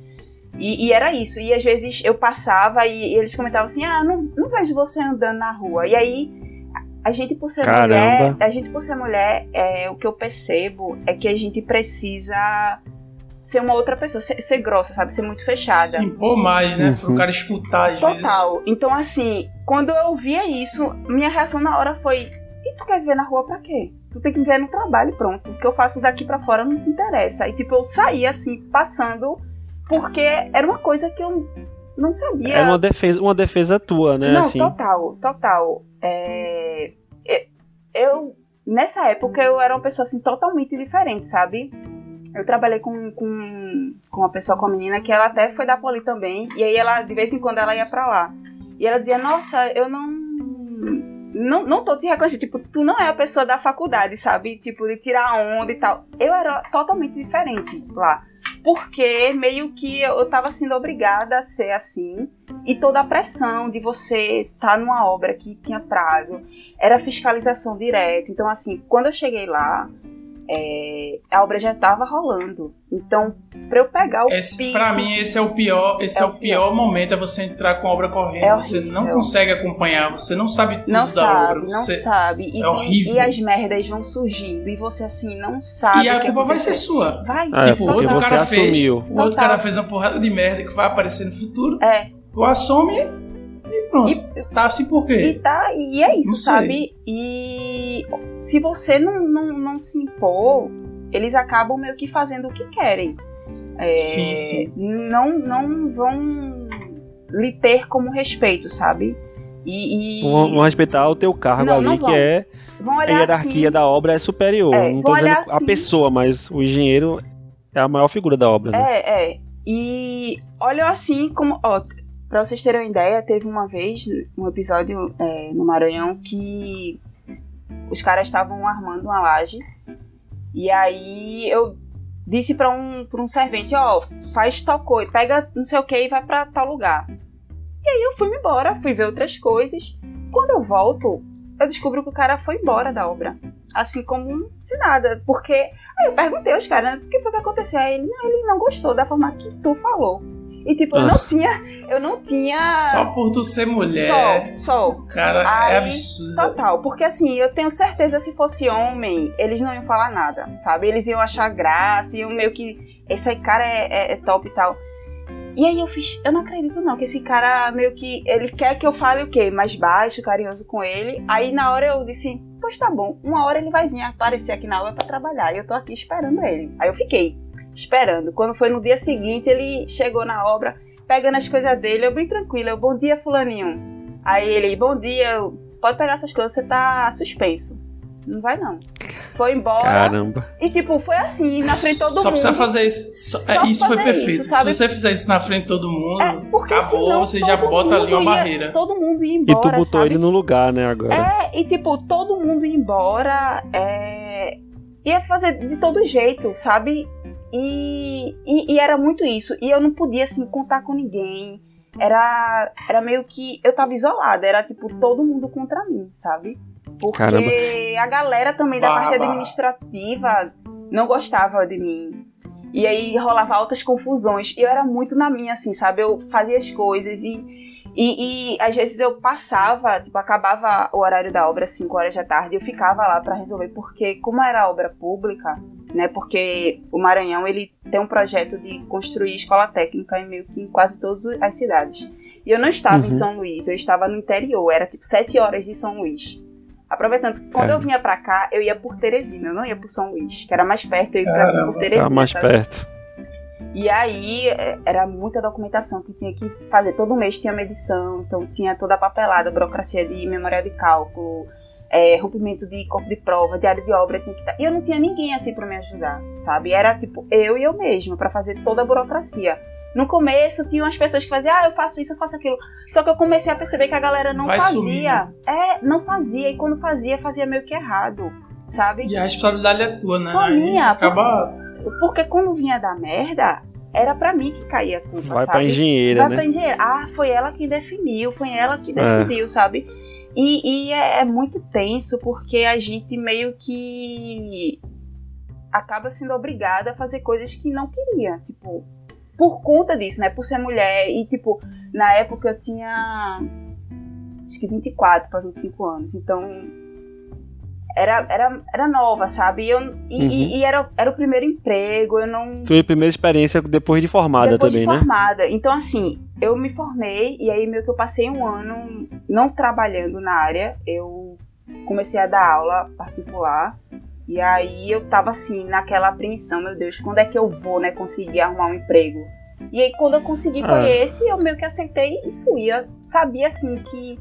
E, e era isso. E às vezes eu passava e, e eles comentavam assim: Ah, não, não vejo você andando na rua. E aí, a gente por ser Caramba. mulher, a gente por ser mulher, é, o que eu percebo é que a gente precisa ser uma outra pessoa, ser, ser grossa, sabe? Ser muito fechada. Se impor mais, né? Pro Uhum. cara escutar às vezes. Total. Então, assim, quando eu via isso, minha reação na hora foi: e tu quer viver na rua pra quê? Tu tem que viver no trabalho, pronto. O que eu faço daqui pra fora não te interessa. E, tipo, eu saí assim, passando, porque era uma coisa que eu não sabia. É uma defesa, uma defesa tua, né? Não, assim. total, total. É, eu, nessa época, eu era uma pessoa, assim, totalmente diferente, sabe? Eu trabalhei com, com, com uma pessoa, com uma menina, que ela até foi da Poli também, e aí ela, de vez em quando, ela ia pra lá. E ela dizia, nossa, eu não... Não, não tô te reconhecendo, tipo, tu não é a pessoa da faculdade, sabe? Tipo, de tirar onda e tal. Eu era totalmente diferente lá. Porque meio que eu tava sendo obrigada a ser assim. E toda a pressão de você estar numa obra que tinha prazo, era fiscalização direta. Então, assim, quando eu cheguei lá, é, a obra já estava rolando. Então, para eu pegar o esse, Pra mim, esse é o pior. Esse é, É o o pior, momento, é você entrar com a obra correndo. É você não consegue acompanhar, você não sabe tudo não da sabe, obra. não Você... sabe. E, é horrível. e as merdas vão surgindo e você assim não sabe. E o a que culpa vai ser sua. Vai, É, tipo, o outro você cara assumiu. fez. O outro Total. cara fez uma porrada de merda que vai aparecer no futuro. É. Tu assume e pronto. Tá assim por E quê? tá, e é isso, Não sei. sabe? E se você não, não, não se impor, eles acabam meio que fazendo o que querem. É, Sim, sim. Não, não vão lhe ter como respeito, sabe? E, e Vão, vão respeitar o teu cargo Não, ali, não que é a hierarquia assim, da obra é superior. É, não tô dizendo olhar a assim. pessoa, mas o engenheiro é a maior figura da obra. Né? É, é. E olham assim como. Ó, pra vocês terem uma ideia, teve uma vez um episódio é, no Maranhão que os caras estavam armando uma laje. E aí eu disse pra um, pra um servente, ó, faz tal coisa, pega não sei o que e vai pra tal lugar. E aí eu fui embora, fui ver outras coisas. Quando eu volto, eu descubro que o cara foi embora da obra. Assim como se nada. Porque. Aí eu perguntei aos caras, o que foi que aconteceu? Aí ele, não, ele não gostou da forma que tu falou. E tipo, eu Ah. não tinha. Eu não tinha. Só por tu ser mulher. Só, só. Cara, Aí, é absurdo. Total, porque assim, eu tenho certeza se fosse homem, eles não iam falar nada, sabe? Eles iam achar graça, iam meio que. Esse cara é, é- é top e tal. E aí eu fiz, eu não acredito não, que esse cara meio que. Ele quer que eu fale o quê? Mais baixo, carinhoso com ele. Aí na hora eu disse, pois tá bom, uma hora ele vai vir aparecer aqui na aula pra trabalhar. E eu tô aqui esperando ele. Aí eu fiquei esperando. Quando foi no dia seguinte, ele chegou na obra, pegando as coisas dele, eu bem tranquila, eu, bom dia, fulaninho. Aí ele, bom dia, pode pegar essas coisas, você tá suspenso. Não vai não. Foi embora. Caramba. E tipo, foi assim, na frente de todo Só mundo. precisa fazer isso. Só- é, Só isso foi perfeito. isso, sabe? Se você fizer isso na frente de todo mundo, É, porque acabou, senão você já bota ali uma ia- barreira. Todo mundo ia E embora, tu botou sabe? ele no lugar, né, agora. É, e tipo, todo mundo ia embora, é, ia fazer de todo jeito, sabe? E, e, e era muito isso. E eu não podia, assim, contar com ninguém. Era, era meio que. Eu tava isolada, era tipo todo mundo contra mim, sabe? Porque Caramba. a galera também da Barra, parte barra. administrativa não gostava de mim. E aí rolava altas confusões. E eu era muito na minha, assim, sabe? Eu fazia as coisas e. E, e às vezes eu passava, tipo, acabava o horário da obra às 5 horas da tarde, eu ficava lá pra resolver, porque como era obra pública, né? Porque o Maranhão ele tem um projeto de construir escola técnica em meio que em quase todas as cidades. E eu não estava em Uhum. São Luís, eu estava no interior, era tipo 7 horas de São Luís. Aproveitando que quando Caramba. eu vinha pra cá, eu ia por Teresina, eu não ia por São Luís, que era mais perto, eu ia pra, por Teresina. Tá mais sabe? perto. E aí é, era muita documentação que tinha que fazer. Todo mês tinha medição, então tinha toda a papelada, burocracia de memorial de cálculo, é, rompimento de corpo de prova, diário de obra tinha que estar. E eu não tinha ninguém assim pra me ajudar, sabe? Era tipo eu e eu mesma pra fazer toda a burocracia. No começo tinha umas pessoas que faziam, ah, eu faço isso, eu faço aquilo. Só que eu comecei a perceber que a galera não Vai fazia. É, não fazia. E quando fazia, fazia meio que errado, sabe? E a responsabilidade é tua, né? Só minha, Acaba. Porque quando vinha da merda, era pra mim que caía a culpa, Vai sabe? pra engenheira, Vai né? pra engenheira. Ah, foi ela que definiu, foi ela que decidiu, sabe? E, e é, é muito tenso porque a gente meio que acaba sendo obrigada a fazer coisas que não queria, tipo, por conta disso, né? Por ser mulher e tipo, na época eu tinha acho que 24 para 25 anos, então era, era, era nova, sabe? E, eu, e, Uhum. e- e era, era o primeiro emprego, eu não Tua primeira experiência depois de formada depois também, de né? formada. Então, assim, eu me formei e aí meio que eu passei um ano não trabalhando na área. Eu comecei a dar aula particular. E aí eu tava assim, naquela apreensão, meu Deus, quando é que eu vou, né, conseguir arrumar um emprego? E aí quando eu consegui foi Ah. esse, eu meio que aceitei e fui. Eu sabia assim que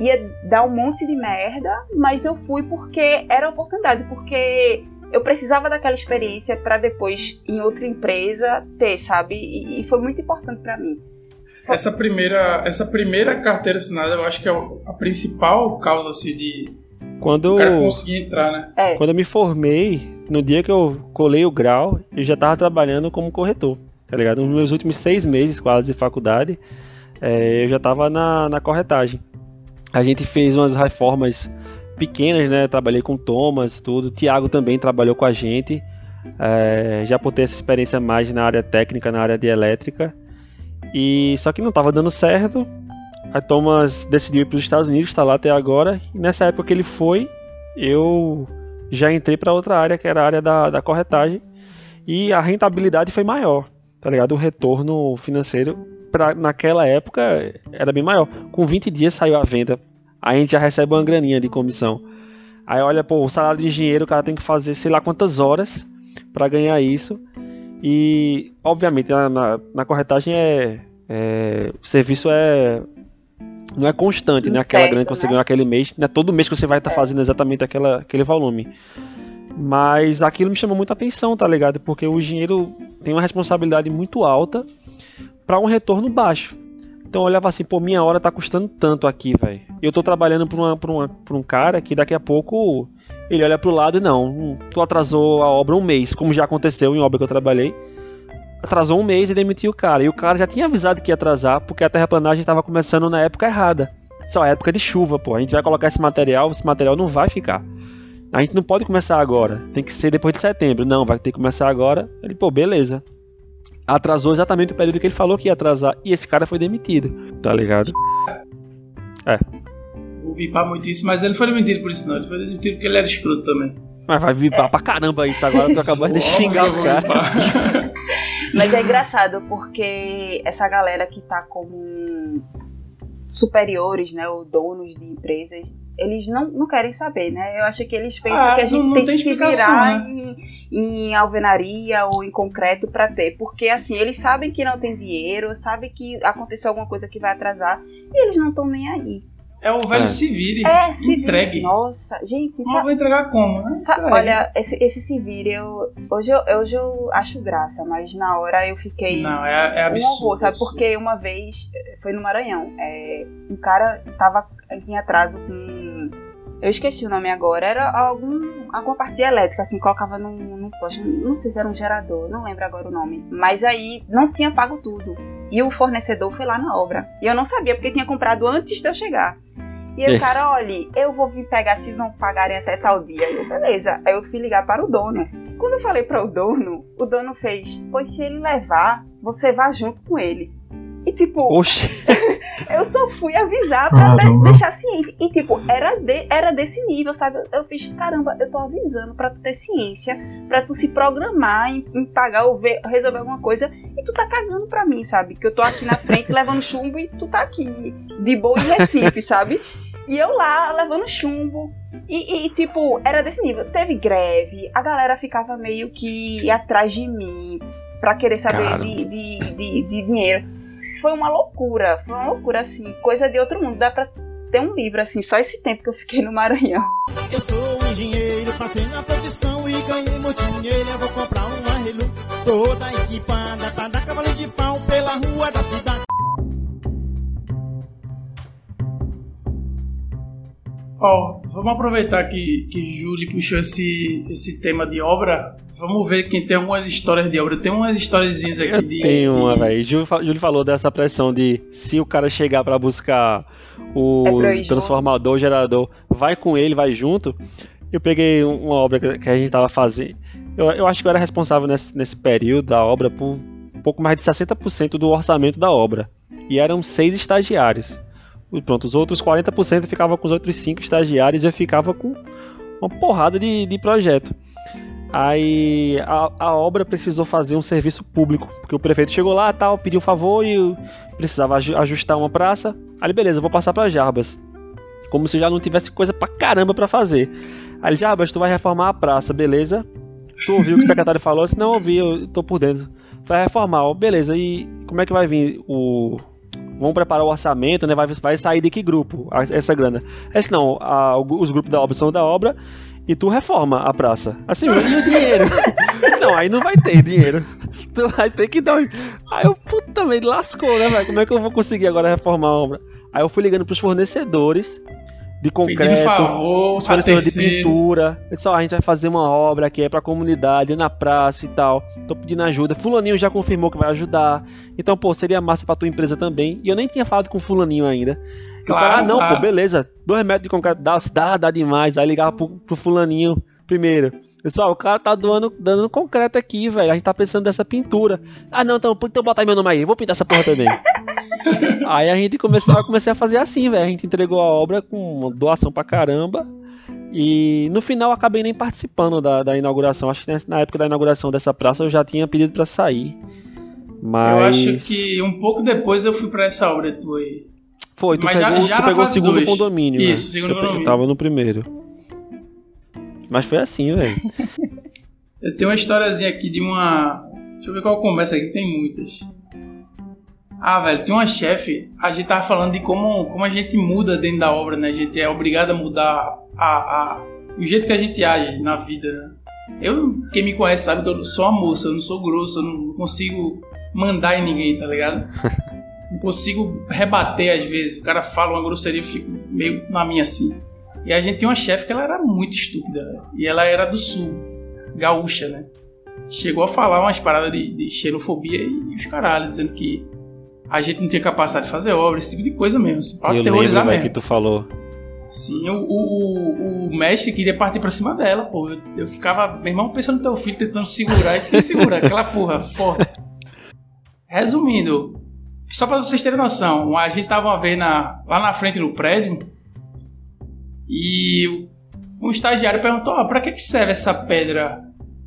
ia dar um monte de merda, mas eu fui porque era oportunidade, porque eu precisava daquela experiência pra depois em outra empresa ter, sabe? E, e foi muito importante pra mim. Essa primeira, essa primeira carteira assinada, eu acho que é a principal causa assim, de Quando, conseguir entrar, né? É, quando eu me formei, no dia que eu colei o grau, eu já tava trabalhando como corretor, tá ligado? Nos meus últimos seis meses quase de faculdade, é, eu já tava na, na corretagem. A gente fez umas reformas pequenas, né? Trabalhei com Thomas, tudo. O Thiago também trabalhou com a gente. É, já por ter essa experiência mais na área técnica, na área de elétrica. E só que não estava dando certo. A Thomas decidiu ir para os Estados Unidos, está lá até agora. E nessa época que ele foi, eu já entrei para outra área, que era a área da, da corretagem. E a rentabilidade foi maior, tá ligado? O retorno financeiro pra, naquela época era bem maior. Com 20 dias saiu a venda. Aí a gente já recebe uma graninha de comissão. Aí olha, pô, o salário de engenheiro o cara tem que fazer sei lá quantas horas para ganhar isso. E, obviamente, na, na, na corretagem é, é, O serviço é. Não é constante, né? Aquela grana que você né? ganhou aquele mês. Não é todo mês que você vai estar tá é. fazendo exatamente aquela, aquele volume. Mas aquilo me chamou muita atenção, tá ligado? Porque o engenheiro tem uma responsabilidade muito alta para um retorno baixo. Então eu olhava assim, pô, minha hora tá custando tanto aqui, velho. Eu tô trabalhando pra, uma, pra, uma, pra um cara que daqui a pouco ele olha pro lado e não, tu atrasou a obra um mês, como já aconteceu em obra que eu trabalhei. Atrasou um mês e demitiu o cara. E o cara já tinha avisado que ia atrasar, porque a terraplanagem estava começando na época errada. Só é época de chuva, pô. A gente vai colocar esse material, esse material não vai ficar. A gente não pode começar agora. Tem que ser depois de setembro. Não, vai ter que começar agora. Ele, pô, beleza atrasou exatamente o período que ele falou que ia atrasar. E esse cara foi demitido, tá ligado? É. Vou bipar muito isso, mas ele foi demitido por isso não. Ele foi demitido porque ele era escroto também. Mas vai bipar é. pra caramba isso agora, tu acabou de xingar o cara. mas é engraçado porque essa galera que tá como superiores, né, ou donos de empresas, eles não, não querem saber, né? Eu acho que eles pensam ah, que a gente não, não tem, tem, que se virar né? em, em, alvenaria ou em concreto para ter, porque assim, eles sabem que não tem dinheiro, sabem que aconteceu alguma coisa que vai atrasar e eles não estão nem aí. É o velho é. se vire. É, se entregue. Nossa, gente. Não sa... vou entregar como, né? Sa... Olha, esse, esse se vire, eu, hoje, eu, hoje eu acho graça, mas na hora eu fiquei. Não, é, é absurdo. Um horror, sabe? Porque uma vez, foi no Maranhão, é, um cara tava em atraso com. Eu esqueci o nome agora, era algum, alguma parte elétrica, assim, colocava num, num poste, não sei se era um gerador, não lembro agora o nome. Mas aí não tinha pago tudo. E o fornecedor foi lá na obra. E eu não sabia, porque tinha comprado antes de eu chegar. E o cara, olha, eu vou vir pegar se não pagarem até tal dia. Eu, beleza. Aí eu fui ligar para o dono. Quando eu falei para o dono, o dono fez: Pois se ele levar, você vá junto com ele. E tipo, eu só fui avisar pra de deixar ciente. E tipo, era, de, era desse nível, sabe? Eu, fiz, caramba, eu tô avisando pra tu ter ciência, pra tu se programar em, em pagar ou ver, resolver alguma coisa. E tu tá cagando pra mim, sabe? Que eu tô aqui na frente levando chumbo e tu tá aqui de boa em Recife, sabe? E eu lá levando chumbo. E, e, tipo, era desse nível. Teve greve, a galera ficava meio que atrás de mim pra querer saber de, de, de, de dinheiro foi uma loucura. Foi uma loucura, assim, coisa de outro mundo. Dá pra ter um livro, assim, só esse tempo que eu fiquei no Maranhão. Eu sou um engenheiro, passei na profissão e ganhei muito dinheiro. Eu vou comprar uma Hilux toda equipada pra dar cavalo de pau pela rua da cidade. Ó, oh, vamos aproveitar que, que Júlio puxou esse, esse tema de obra. Vamos ver quem tem algumas histórias de obra. Tem umas historiezinhas aqui Eu de. Tem uma, velho. Júlio, Júlio falou dessa pressão de se o cara chegar para buscar o é transformador, o gerador, vai com ele, vai junto. Eu peguei uma obra que a gente tava fazendo. Eu, eu acho que eu era responsável nesse, nesse período da obra por um pouco mais de 60% do orçamento da obra. E eram seis estagiários. Pronto, os outros 40% ficava com os outros 5 estagiários e eu ficava com uma porrada de, de projeto. Aí a, a, obra precisou fazer um serviço público, porque o prefeito chegou lá, tal, pediu um favor e precisava ajustar uma praça. Aí beleza, vou passar para Jarbas. Como se já não tivesse coisa pra caramba para fazer. Aí Jarbas, tu vai reformar a praça, beleza? Tu ouviu o que o secretário falou? Se não ouvi, eu tô por dentro. Vai reformar, beleza. E como é que vai vir o vão preparar o orçamento, né? Vai, vai sair de que grupo essa grana? Esse não, a, os grupos da obra são da obra e tu reforma a praça. Assim, e o dinheiro? não, aí não vai ter dinheiro. Tu vai ter que dar. Aí eu, puta, me lascou, né, velho? Como é que eu vou conseguir agora reformar a obra? Aí eu fui ligando pros fornecedores de concreto, favor, os fornecedores de pintura. Disse, ó, a gente vai fazer uma obra aqui é pra comunidade, na praça e tal. Tô pedindo ajuda. Fulaninho já confirmou que vai ajudar. Então, pô, seria massa pra tua empresa também. E eu nem tinha falado com o fulaninho ainda. E o cara, Claro, ah, não, claro. pô, beleza. Dois metros de concreto, dá, dá, dá demais. Aí ligava pro, pro fulaninho primeiro. Pessoal, o cara tá doando, dando concreto aqui, velho. A gente tá precisando dessa pintura. Ah, não, então, então bota aí meu nome aí. Vou pintar essa porra também. Aí a gente começou, eu comecei a fazer assim, velho. A gente entregou a obra com uma doação pra caramba. E no final eu acabei nem participando da, da inauguração. Acho que na época da inauguração dessa praça eu já tinha pedido pra sair. Mas. Eu acho que um pouco depois eu fui pra essa obra tua aí. Foi, tu Mas já- pegou, já tu na pegou o segundo dois. condomínio. Isso, né? segundo eu, pe- eu condomínio. tava no primeiro. Mas foi assim, velho. Eu tenho uma historiazinha aqui de uma. Deixa eu ver qual começa aqui, tem muitas. Ah, velho, tem uma chefe. A gente tava falando de como, como a gente muda dentro da obra, né? A gente é obrigado a mudar a, a, o jeito que a gente age na vida, né? Eu, quem me conhece sabe que eu sou uma moça, eu não sou grosso, eu não consigo mandar em ninguém, tá ligado? Não consigo rebater às vezes. O cara fala uma grosseria, eu fico meio na minha assim. E a gente tinha uma chefe que ela era muito estúpida. E ela era do sul, gaúcha, né? Chegou a falar umas paradas de, de xenofobia e os caralho, dizendo que a gente não tinha capacidade de fazer obra, esse tipo de coisa mesmo, assim, pra eu aterrorizar lembro, mesmo. que tu falou. Sim, o, o, o- mestre queria partir pra cima dela, pô. Eu, eu ficava, meu irmão, pensando no teu filho, tentando segurar e segura aquela porra forte. Resumindo, só pra vocês terem noção, a gente tava uma vez na, lá na frente do prédio e um estagiário perguntou: ó, pra que, que serve essa pedra?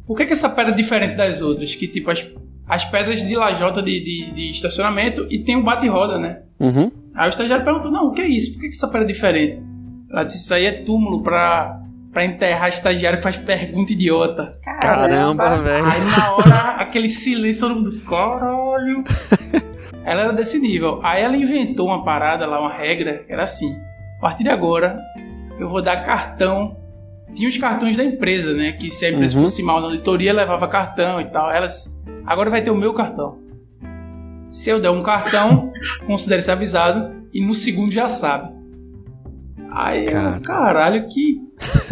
Por que, que essa pedra é diferente das outras? Que tipo, as, as pedras de lajota de, de, de estacionamento e tem o bate-roda, né? Uhum. Aí o estagiário perguntou: Não, o que é isso? Por que que essa pedra é diferente? Ela disse: Isso aí é túmulo pra, pra enterrar estagiário que faz pergunta idiota. Caramba, velho. Aí na hora, aquele silêncio, todo mundo: Caralho. Ela era desse nível. Aí ela inventou uma parada lá, uma regra, que era assim: A partir de agora, eu vou dar cartão. Tinha os cartões da empresa, né? Que se a empresa Uhum. fosse mal na auditoria, levava cartão e tal. Elas. Agora vai ter o meu cartão. Se eu der um cartão, considere-se avisado e no segundo já sabe. Aí, eu, Cara. caralho, que.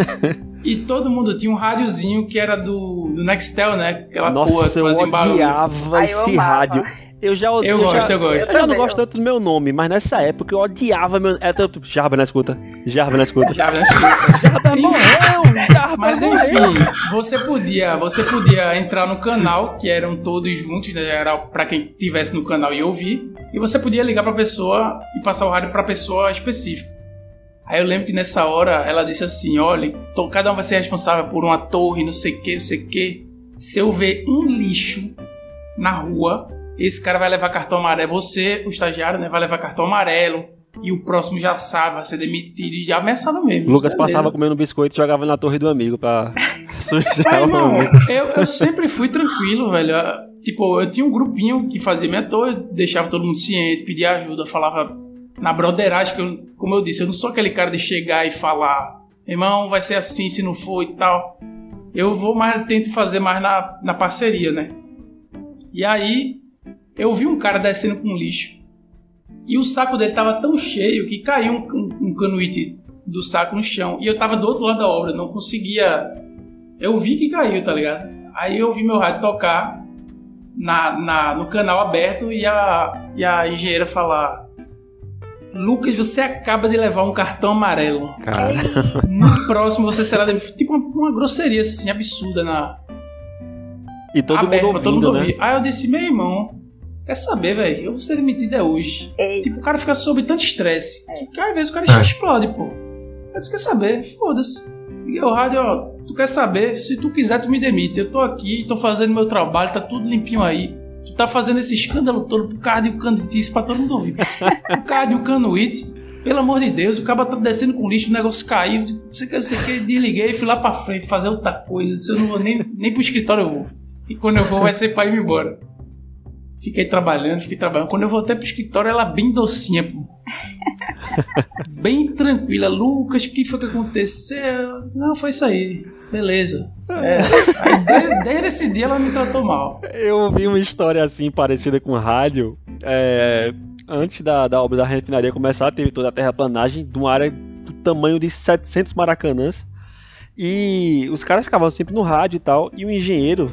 e todo mundo tinha um rádiozinho que era do, do Nextel, né? Aquela porra Nossa, que eu fazia barulho. odiava Ai, eu esse rádio. Eu já Eu já, gosto, eu gosto. Eu já não gosto eu- tanto do meu nome, mas nessa época eu odiava meu. É, tipo, Jarba na escuta. Jarba na escuta. Já, né? Desculpa. Jarba morreu! Jarba Mas morreu! enfim, você podia, você podia entrar no canal, que eram todos juntos, né? Era pra quem tivesse no canal e ouvir, e você podia ligar pra pessoa e passar o rádio pra pessoa específica. Aí eu lembro que nessa hora ela disse assim: olha, cada um vai ser responsável por uma torre, não sei o que, não sei o que. Se eu ver um lixo na rua, esse cara vai levar cartão amarelo. Você, o estagiário, né, vai levar cartão amarelo. E o próximo já sabe, vai ser demitido. E já ameaçava mesmo. Lucas passava comendo biscoito e jogava na torre do amigo pra sujar Mas, o irmão, amigo. eu, eu sempre fui tranquilo, velho. Tipo, eu tinha um grupinho que fazia minha torre, deixava todo mundo ciente, pedia ajuda, falava na broderagem, que eu, como eu disse, eu não sou aquele cara de chegar e falar, irmão, vai ser assim se não for e tal. Eu vou mais, tento fazer mais na, na parceria, né? E aí, eu vi um cara descendo com lixo. E o saco dele tava tão cheio que caiu um, um, um canuíte do saco no chão. E eu tava do outro lado da obra, não conseguia eu vi que caiu, tá ligado? Aí eu vi meu rádio tocar na, na, no canal aberto e a, e a engenheira falar: Lucas, você acaba de levar um cartão amarelo. Cara, No próximo você será demitido. Tipo uma, uma grosseria assim, absurda na. e todo aberta mundo pra todo ouvindo, mundo né? ouvir. Aí eu disse: meu irmão, quer saber, velho? Eu vou ser demitido é hoje. Ei, Tipo, o cara fica sob tanto estresse É. que às vezes o cara É. explode, pô. Eu disse, quer saber? Foda-se. Liguei o rádio, ó, tu quer saber? Se tu quiser, tu me demite. Eu tô aqui, tô fazendo meu trabalho, tá tudo limpinho aí. Tu tá fazendo esse escândalo todo por causa de um canuíte pra todo mundo ouvir. Por causa de um canuíte. Pelo amor de Deus, o cara tá descendo com lixo, o negócio caiu. Não sei o que, não sei o que. Desliguei e fui lá pra frente fazer outra coisa. Disse, eu não vou nem, nem pro escritório eu vou. E quando eu vou, vai ser pra ir embora. Fiquei trabalhando, fiquei trabalhando. Quando eu voltei pro escritório, ela bem docinha, pô. bem tranquila. Lucas, o que foi que aconteceu? Não, foi isso aí. Beleza. É. Desde, desde esse dia ela me tratou mal. Eu ouvi uma história assim, parecida com rádio. É, antes da, da obra da refinaria começar, teve toda a terraplanagem de uma área do tamanho de 700 maracanãs. E os caras ficavam sempre no rádio e tal. E o engenheiro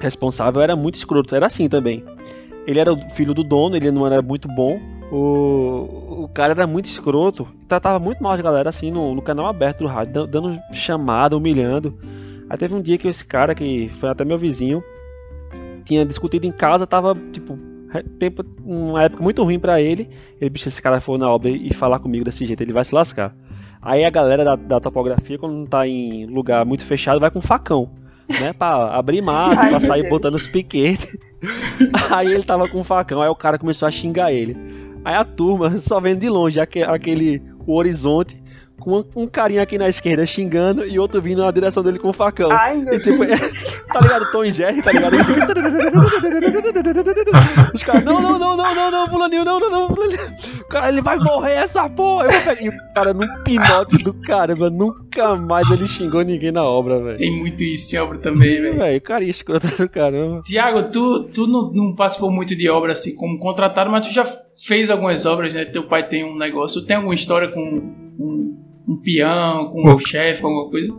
responsável era muito escroto. Era assim também. Ele era o filho do dono, ele não era muito bom. O, o cara era muito escroto, tratava muito mal a galera assim no, no canal aberto do rádio, dan- dando chamada, humilhando. Aí teve um dia que esse cara, que foi até meu vizinho, tinha discutido em casa, tava tipo. Tempo, uma época muito ruim pra ele. Ele, bicho, esse cara for na obra e falar comigo desse jeito, ele vai se lascar. Aí a galera da, da topografia, quando não tá em lugar muito fechado, vai com facão, né? Pra abrir mato, Ai, pra sair Deus. botando os piquetes. Aí ele tava com facão, aí o cara começou a xingar ele. Aí a turma só vendo de longe aque- aquele o horizonte, com um, um carinha aqui na esquerda xingando e outro vindo na direção dele com o facão. Ai, meu E tipo, é, tá ligado? Tom e Jerry, tá ligado? Os caras, não, não, não, não, não, não, fulaninho, não, não, não, fulaninho. O cara, ele vai morrer essa porra. E o cara, num pinote do caramba, nunca mais ele xingou ninguém na obra, velho. Tem muito isso em obra também, velho. Velho, o cara é escroto do caramba. Tiago, tu, tu não, não participou muito de obra assim como contratado, mas tu já fez algumas obras, né? Teu pai tem um negócio. Tu tem alguma história com um, um peão, com um Pô. chefe, alguma coisa?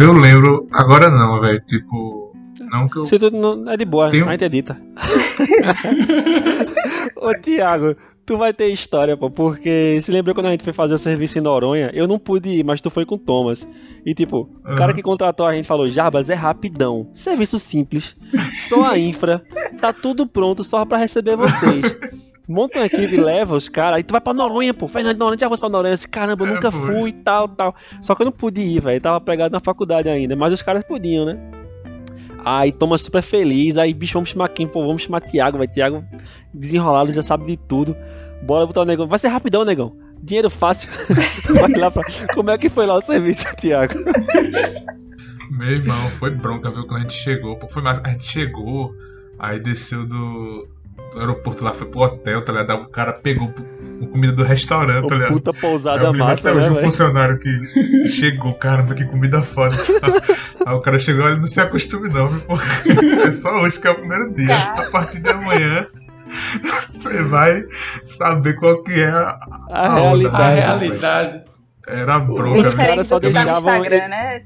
Eu lembro, agora não, velho. Tipo, não que eu. Se tu não é de boa, Tem um- a gente edita. Ô, Thiago, tu vai ter história, pô, porque se lembra quando a gente foi fazer o serviço em Noronha? Eu não pude ir, mas tu foi com o Thomas. E tipo, o Aham. cara que contratou a gente falou: Jarbas, é rapidão. Serviço simples, só a infra, tá tudo pronto só pra receber vocês. Monta uma equipe, leva os caras, aí tu vai pra Noronha, pô. Fernando Noronha, já vou pra Noronha. Esse caramba, eu É, nunca foi. fui e tal, tal. Só que eu não pude ir, velho. Tava pegado na faculdade ainda, mas os caras podiam, né? Aí Thomas super feliz, aí bicho, vamos chamar quem? Pô, vamos chamar Thiago, vai. Thiago desenrolado, já sabe de tudo. Bora botar o negão. Vai ser rapidão, negão. Dinheiro fácil. vai lá pra... Como é que foi lá o serviço, Thiago? Meu irmão, foi bronca, viu? Quando a gente chegou. Foi mais... A gente chegou, aí desceu do aeroporto lá, foi pro hotel, tá ligado? Aí O cara pegou a comida do restaurante, tá Ô, ligado? puta Aí pousada lembro massa, até hoje né, um funcionário que chegou, caramba, que comida foda. Aí o cara chegou, olha, não se acostume não, viu? Porque é só hoje que é o primeiro dia. A partir de amanhã, você vai saber qual que é a, A a onda. A realidade. Era bronca, Os caras só deixavam Instagram, né?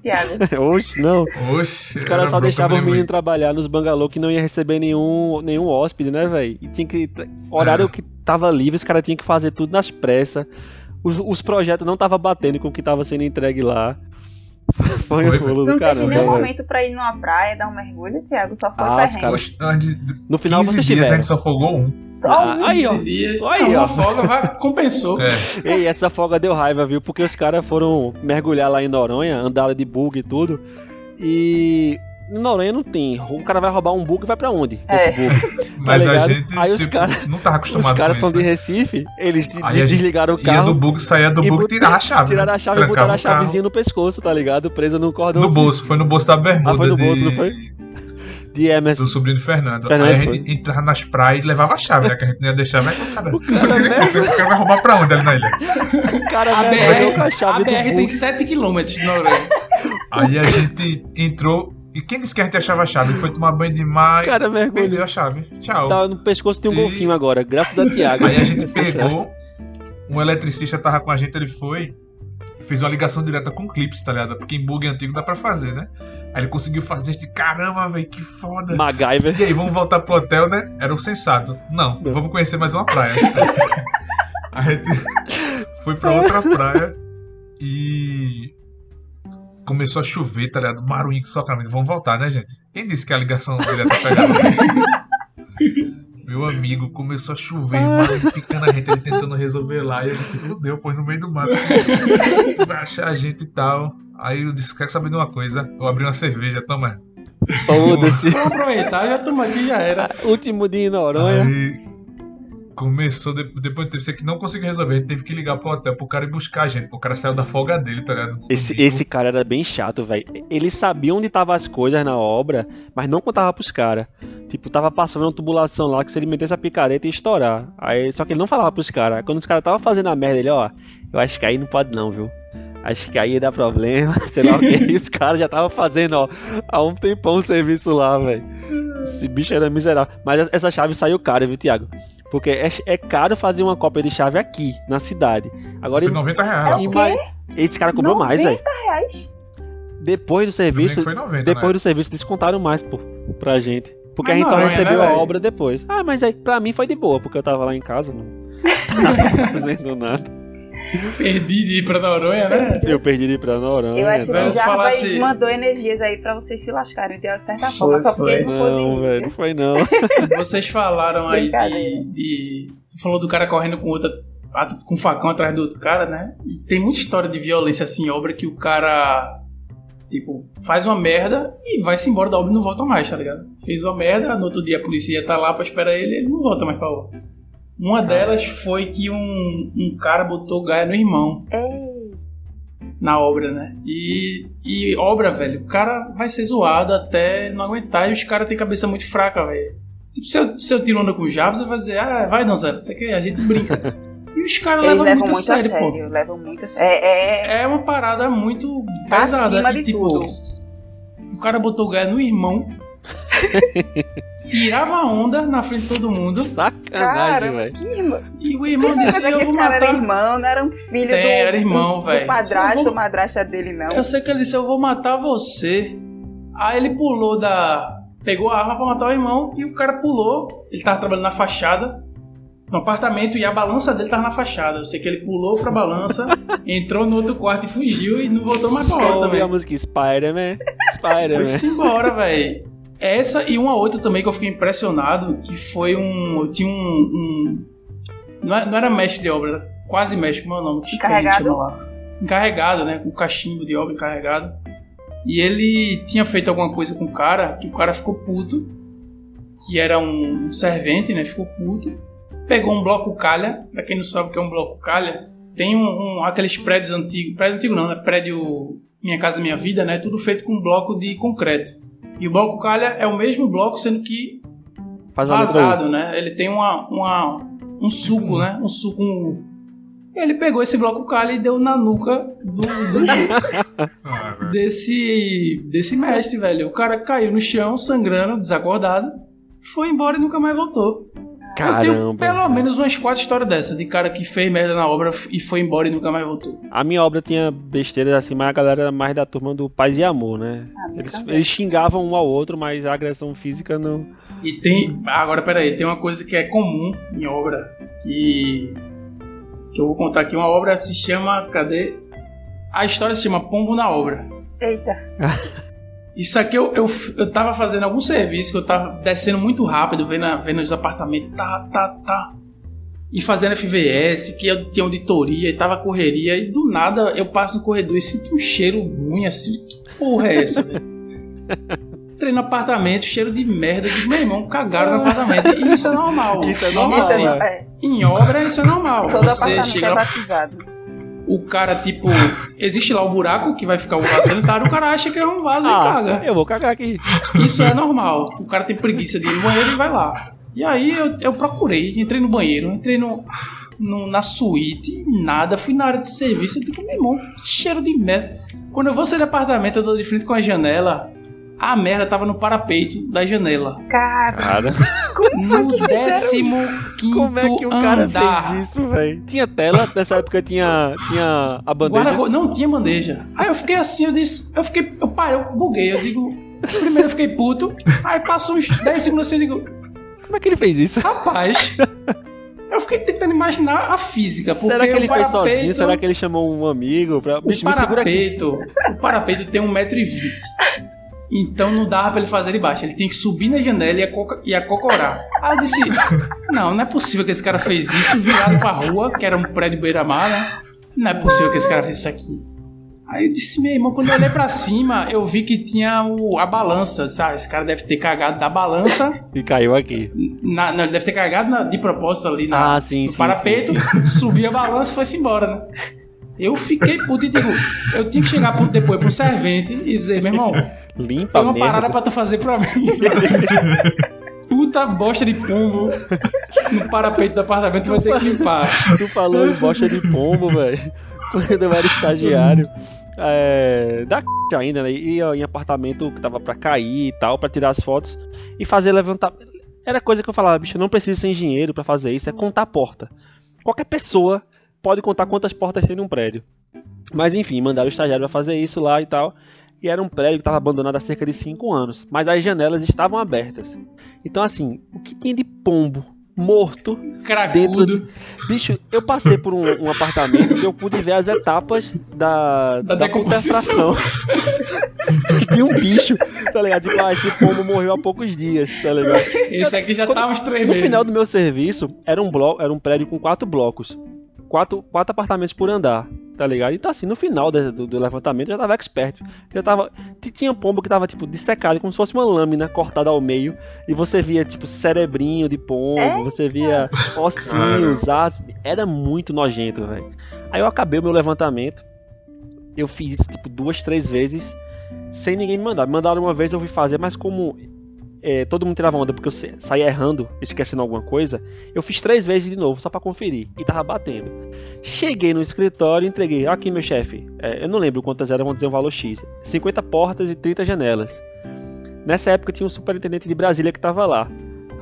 Oxe, não. Oxe, Os caras só deixavam o me menino trabalhar nos bangalô que não ia receber nenhum, nenhum hóspede, né, velho? E tinha que. Horário É. que tava livre, os caras tinham que fazer tudo nas pressas. Os, os projetos não tava batendo com o que tava sendo entregue lá. Foi Foi, um rolo do Não teve nenhum momento pra ir numa praia, dar um mergulho, Thiago? Só foi Ah, caras- de No final 15 vocês dias a gente só folgou um. Só Ah, um. aí, ó. 15 dias. Aí, ó. uma folga vai, compensou. É, Ei, essa folga deu raiva, viu? Porque os caras foram mergulhar lá em Noronha, andaram de bug e tudo. E. Em Noronha não tem. O cara vai roubar um bug e vai pra onde? É. Esse bug. mas a ligado? gente Aí os tipo, caras- não tava acostumado Os caras são isso. de né? Recife, eles de- de- a desligaram o Ia carro. do bug, saía do e bug e tirava a chave. Tiraram né? a chave e botaram a chavezinha no pescoço, tá ligado? Presa no cordão. No bolso, foi no bolso da bermuda Ah, foi no de- bolso, não foi? De Emerson. do sobrinho do Fernando. Fernando Aí a foi. gente entrava nas praias e levava a chave, né? Que a gente não ia deixar, mas o cara, O cara mesmo. o cara vai roubar pra onde ali na ilha? O cara A a BR, a chave do BR tem bug. 7km de Noronha. Aí a gente entrou. E quem disse que a gente achava a chave? Foi tomar banho de mar O cara e mergulhou. perdeu a chave. Tchau. Tá no pescoço tem um E- golfinho agora, graças a Thiago. Aí a gente pegou, um eletricista tava com a gente, ele foi, fez uma ligação direta com clips, tá ligado? Porque em bug antigo dá pra fazer, né? Aí ele conseguiu fazer, de caramba, velho, que foda. MacGyver. E aí, vamos voltar pro hotel, né? Era o sensato. Não, Não. vamos conhecer mais uma praia. a gente foi pra outra praia e começou a chover, tá ligado? Maruinho que socramento. Vamos voltar, né, gente? Quem disse que a ligação direta pegava? Meu amigo começou a chover, o maruinho picando a gente, ele tentando resolver lá. E ele se fudeu, pôs no meio do mato. Vai achar a gente e tal. Aí eu disse: Quer saber de uma coisa? Eu abri uma cerveja, toma. Foda-se. Vou aproveitar, já toma aqui, já era. Último dia em Noronha. Aí começou, de- depois teve que não conseguiu resolver, teve que ligar pro hotel pro cara ir buscar a gente, o cara saiu da folga dele, tá ligado? Esse, domingo. esse cara era bem chato, velho. Ele sabia onde estavam as coisas na obra, mas não contava pros caras. Tipo, tava passando uma tubulação lá que se ele metesse a picareta ia estourar. Aí, só que ele não falava pros caras. Quando os caras estavam fazendo a merda, ele, ó, eu acho que aí não pode não, viu? Acho que aí ia dar problema, sei lá o que. E os caras já estavam fazendo, ó, há um tempão o serviço lá, velho. Esse bicho era miserável. Mas essa chave saiu cara, viu, Thiago? Porque é, é caro fazer uma cópia de chave aqui, na cidade. Agora, Foi 90 reais. É ima- esse cara cobrou mais, velho. reais. Depois do serviço, foi 90, depois né? do serviço descontaram mais, pô, pra gente. Porque Mas a gente só não, é, recebeu né, a obra depois. Ah, mas aí pra mim foi de boa, porque eu tava lá em casa, não não tava fazendo nada. Perdi de ir pra Noronha, né? Eu perdi de ir pra Noronha. Eu acho que o Jarbas falasse- mandou energias aí pra vocês se lascarem de certa Foi, forma, só porque foi. ele não Não, velho, não foi não. Vocês falaram aí de, de. Tu falou do cara correndo com outra. com um facão atrás do outro cara, né? E tem muita história de violência assim em obra que o cara. Tipo, faz uma merda e vai-se embora da obra e não volta mais, tá ligado? Fez uma merda, no outro dia a polícia ia estar lá pra esperar ele e ele não volta mais pra obra. Uma delas foi que um, um cara botou gaia no irmão Ei, na obra, né? E, e obra, velho, o cara vai ser zoado até não aguentar e os caras têm cabeça muito fraca, velho. Tipo, se eu, se eu tiro onda com o Jabs, vai dizer, ah, vai dançando, isso aqui a gente brinca. E os caras levam levam muito a sério, a pô. levam muito a sério. É, é É uma parada muito pesada. acima E, de tipo, tudo. o cara botou o gaia no irmão, tirava onda na frente de todo mundo Sacanagem, velho. que e o irmão disse, sabe eu que vou cara era matar... irmão, não era um filho Tem, do, era irmão, do, do padrasto vou- ou madrasta dele, não. Eu sei que ele disse, eu vou matar você. Aí ele pulou da. Pegou a arma pra matar o irmão e o cara pulou. Ele tava trabalhando na fachada, no apartamento, e a balança dele tava na fachada. Eu sei que ele pulou pra balança, entrou no outro quarto e fugiu e não voltou mais pra obra ouvi a também. música Spider-Man. Spider-Man. Foi-se embora, velho. Essa e uma outra também que eu fiquei impressionado, que foi um. Tinha um. um- não, é- não era mestre de obra, era quase mestre, como é o nome? Que Encarregado? lá. Encarregado, né? Com cachimbo de obra encarregado. E ele tinha feito alguma coisa com o cara, que o cara ficou puto, que era um, um servente, né? Ficou puto. Pegou um bloco calha, pra quem não sabe o que é um bloco calha, tem um, um- aqueles prédios antigos, prédio antigo não, né? Prédio Minha Casa Minha Vida, né? Tudo feito com bloco de concreto. E o bloco calha é o mesmo bloco, sendo que Faz vazado, né? Ele tem uma, uma, um suco, né? Um suco. Um... Ele pegou esse bloco calha e deu na nuca do, do- Ah, velho. desse, desse mestre, velho. O cara caiu no chão, sangrando, desacordado, foi embora e nunca mais voltou. U. Eu tenho Caramba. pelo menos umas quatro histórias dessa, de cara que fez merda na obra e foi embora e nunca mais voltou. A minha obra tinha besteiras assim, mas a galera era mais da turma do Paz e Amor, né? Ah, Eles, eles xingavam um ao outro, mas a agressão física não. E tem. Agora, peraí, tem uma coisa que é comum em obra, que. que eu vou contar aqui. Uma obra se chama. Cadê? A história se chama Pombo na Obra. Eita, Isso aqui eu, eu, eu tava fazendo algum serviço que eu tava descendo muito rápido, vendo, vendo os apartamentos, tá, tá, tá. E fazendo FVS, que eu tinha auditoria e tava correria, e do nada eu passo no corredor e sinto um cheiro ruim assim. Que porra é essa, velho? Entrei no apartamento, cheiro de merda. Digo, meu irmão, cagaram no apartamento. E isso é normal. Isso é normal, assim. né? é, Em obra, isso é normal. todo Você chega é batizado. O cara, tipo, existe lá o buraco que vai ficar o vaso sanitário, o cara acha que é um vaso e Ah, caga. eu vou cagar aqui. Isso é normal. O cara tem preguiça de ir no banheiro e vai lá. E aí eu, eu procurei, entrei no banheiro, entrei no, no- na suíte, nada, fui na área de serviço, eu digo, meu irmão, cheiro de merda. Quando eu vou sair do apartamento, eu dou de frente com a janela, a merda tava no parapeito da janela. Cara, No décimo quinto como é que o cara andar. fez isso, velho? Tinha tela, nessa época tinha, tinha a bandeja. Guarda- não tinha bandeja. Aí eu fiquei assim, eu disse, eu fiquei, eu parei, eu buguei, eu digo, primeiro eu fiquei puto, aí passou uns 10 segundos assim, eu digo, Como é que ele fez isso? rapaz, eu fiquei tentando imaginar a física, porque Será que ele o fez parapeito, sozinho? Será que ele chamou um amigo pra. o Bicho, me segura aqui. parapeito, o parapeito tem 1,20m. Então não dava pra ele fazer de baixo. Ele tem que subir na janela e, acoca- e acocorar. Aí eu disse: Não, não é possível que esse cara fez isso virado pra rua, que era um prédio beira-mar, né? Não é possível que esse cara fez isso aqui. Aí eu disse, meu irmão, quando eu olhei pra cima, eu vi que tinha o, a balança. Sabe? Esse cara deve ter cagado da balança. E caiu aqui. Na, não, ele deve ter cagado na- de propósito ali na, Ah, sim, no sim, parapeito, subiu a balança e foi-se embora, né? Eu fiquei puto e digo, eu tinha que chegar puto depois pro servente e dizer, meu irmão, Limpa tem uma mesmo. parada pra tu fazer pra mim. Puta bosta de pombo no parapeito do apartamento vai ter que limpar. Tu falou em bosta de pombo, velho. Quando eu era estagiário. É, da c... ainda, né? Ia em apartamento que tava pra cair e tal, pra tirar as fotos e fazer levantar. Era coisa que eu falava, bicho, eu não preciso ser engenheiro pra fazer isso, é contar porta. Qualquer pessoa pode contar quantas portas tem num prédio. Mas enfim, mandaram o estagiário pra fazer isso lá e tal. E era um prédio que estava abandonado há cerca de 5 anos, mas as janelas estavam abertas. Então, assim, o que tinha de pombo morto Cracudo. dentro. Bicho, eu passei por um, um apartamento que eu pude ver as etapas da, Da da, contemplação. Tinha um bicho, tá ligado? Tipo, ah, esse pombo morreu há poucos dias, tá ligado? Esse aqui já Quando- tá uns três No meses. final do meu serviço, era um, blo era um prédio com quatro blocos. Quatro, quatro apartamentos por andar, tá ligado? Então, assim, no final do, do levantamento, eu já tava expert. Já tava. Tinha pombo que tava, tipo, dissecado, como se fosse uma lâmina cortada ao meio. E você via, tipo, cerebrinho de pombo, É? você via ossinhos, asas. Era muito nojento, velho. Aí eu acabei o meu levantamento. Eu fiz isso, tipo, duas, três vezes. Sem ninguém me mandar. Me mandaram uma vez, eu fui fazer, mas como é, todo mundo tirava onda porque eu sa- saía errando, esquecendo alguma coisa, eu fiz três vezes de novo, só pra conferir. E tava batendo. Cheguei no escritório e entreguei. Aqui, meu chefe. é, eu não lembro quantas eram, vamos dizer um valor X. 50 portas e 30 janelas. Nessa época tinha um superintendente de Brasília que tava lá.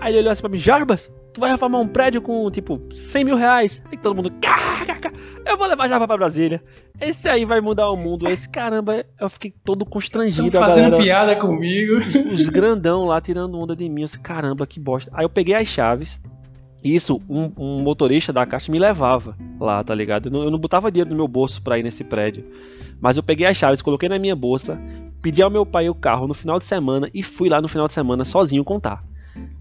Aí ele olhou assim pra mim, Jarbas, tu vai reformar um prédio com, tipo, 100 mil reais. Aí todo mundo, "Cá, cá, cá, eu vou levar Jarbas pra Brasília. Esse aí vai mudar o mundo. Esse caramba, eu fiquei todo Tão constrangido. a fazendo galera- piada comigo. os grandão lá tirando onda de mim. Eu disse, caramba, que bosta. Aí eu peguei as chaves. Isso, um, um motorista da caixa me levava lá, tá ligado? Eu não, eu não botava dinheiro no meu bolso pra ir nesse prédio. Mas eu peguei as chaves, coloquei na minha bolsa, pedi ao meu pai o carro no final de semana e fui lá no final de semana sozinho contar.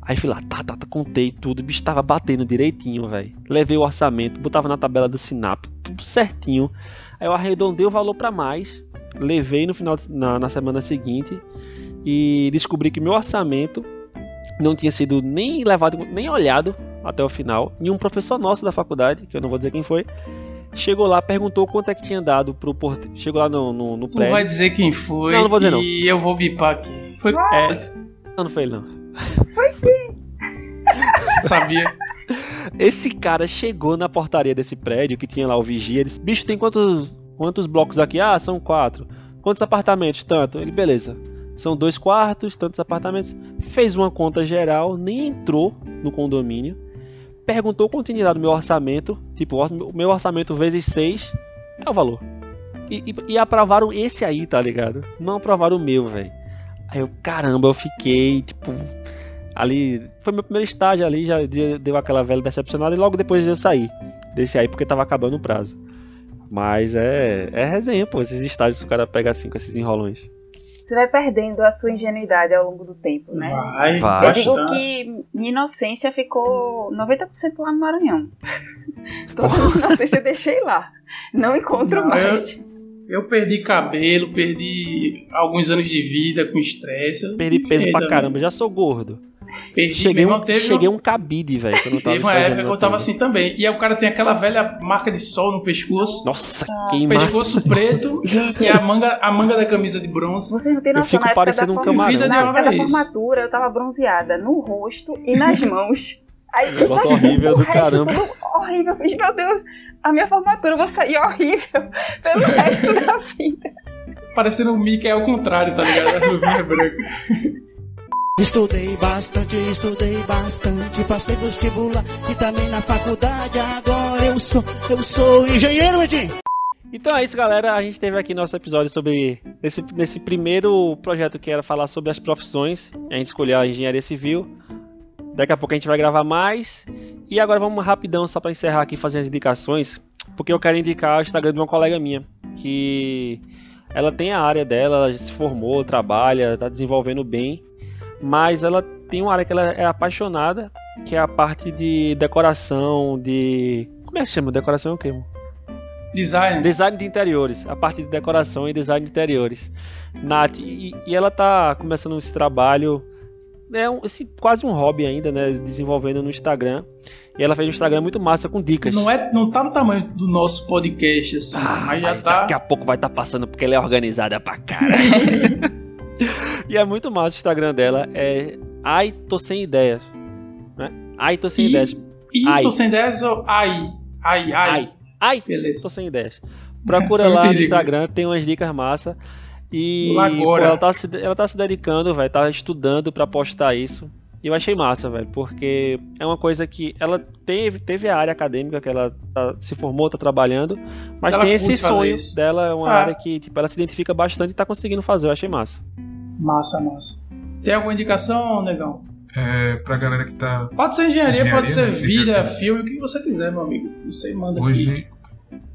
Aí fui lá, tá, tá, tá, contei tudo, o bicho tava batendo direitinho, velho. Levei o orçamento, botava na tabela do Sinap, tudo certinho. Aí eu arredondei o valor pra mais, levei no final de- na, na semana seguinte e descobri que meu orçamento não tinha sido nem levado, nem olhado até o final. E um professor nosso da faculdade, que eu não vou dizer quem foi, chegou lá, perguntou quanto é que tinha dado pro porteiro. Chegou lá no, no, no Tu vai prédio. dizer quem foi. Não, não vou dizer não. E eu vou bipar aqui. Foi. É, não, não foi ele não. Sabia. Esse cara chegou na portaria desse prédio que tinha lá o vigia. Ele disse: Bicho, tem quantos, quantos blocos aqui? Ah, são quatro. Quantos apartamentos? Tanto. Ele, beleza. São dois quartos, tantos apartamentos. Fez uma conta geral, nem entrou no condomínio. Perguntou quanto tinha dado meu orçamento. Tipo, o meu orçamento vezes seis é o valor. E, e, e aprovaram esse aí, tá ligado? Não aprovaram o meu, velho. Aí eu, caramba, eu fiquei, tipo, ali. Foi meu primeiro estágio ali, já de- deu aquela velha decepcionada e logo depois eu saí desse aí porque tava acabando o prazo. Mas é, é resenha, pô, esses estágios que o cara pega assim com esses enrolões. Você vai perdendo a sua ingenuidade ao longo do tempo, né? Vai, Vai. Eu digo que minha inocência ficou 90% lá no Maranhão. Toda a minha inocência eu deixei lá. Não encontro Não, mais. Eu perdi cabelo, perdi alguns anos de vida com estresse. Eu Perdi peso pra caramba, já sou gordo. Perdi Cheguei mesmo, um, teve cheguei um cabide, velho, eu teve uma época que eu tava assim também. E aí o cara tem aquela velha marca de sol no pescoço. Nossa, queima. Pescoço preto e a manga, a manga da camisa de bronze. Vocês não Eu noção, fico na época parecendo da um forma- camarão. Vida Na época É da isso. formatura, eu tava bronzeada no rosto e nas mãos. Aí, Negócio sabe, horrível do caramba. horrível. Eu fiz, meu Deus, a minha formatura vou sair horrível pelo resto da vida. Parecendo o Mickey ao contrário, tá ligado? A luvinha branca. Estudei bastante, estudei bastante, passei vestibular e também na faculdade. Agora eu sou, eu sou engenheiro, Edinho. Então é isso, galera. A gente teve aqui nosso episódio sobre. Nesse, nesse primeiro projeto que era falar sobre as profissões. A gente escolheu a engenharia civil. Daqui a pouco a gente vai gravar mais. E agora vamos rapidão, só para encerrar aqui, fazer as indicações. Porque eu quero indicar o Instagram de uma colega minha. Que ela tem a área dela, ela já se formou, trabalha, está desenvolvendo bem. Mas ela tem uma área que ela é apaixonada, que é a parte de decoração, de. Como é que chama? Decoração é o quê? Design. Design de interiores, a parte de decoração e design de interiores. Nath, e, e ela tá começando esse trabalho, é um, esse, quase um hobby ainda, né? Desenvolvendo no Instagram. E ela fez um Instagram muito massa com dicas. Não, é, não tá no tamanho do nosso podcast, assim, Ah, mas já mas tá. daqui a pouco vai estar passando porque ela é organizada pra caralho. e é muito massa o Instagram dela. É Ai, tô sem ideias. Né? Ai, tô sem E- ideias. Ai. tô sem ideias ou ai? Ai, ai. Ai, ai, Beleza. Tô sem ideias. Procura Foi lá no Instagram, tem umas dicas massa. E Lá pô, agora. ela, tá se, ela tá se dedicando, vai, tá estudando pra postar isso. E eu achei massa, velho, porque é uma coisa que ela teve, teve a área acadêmica que ela tá- se formou, tá trabalhando, mas tem esse sonho dela, é uma Ah. área que tipo, ela se identifica bastante e tá conseguindo fazer, eu achei massa. Massa, massa. Tem alguma indicação, negão? É, pra galera que tá Pode ser engenharia, Engenharia, pode ser né? vida, Engenharia. filme, o que você quiser, meu amigo. Você manda aqui. hoje,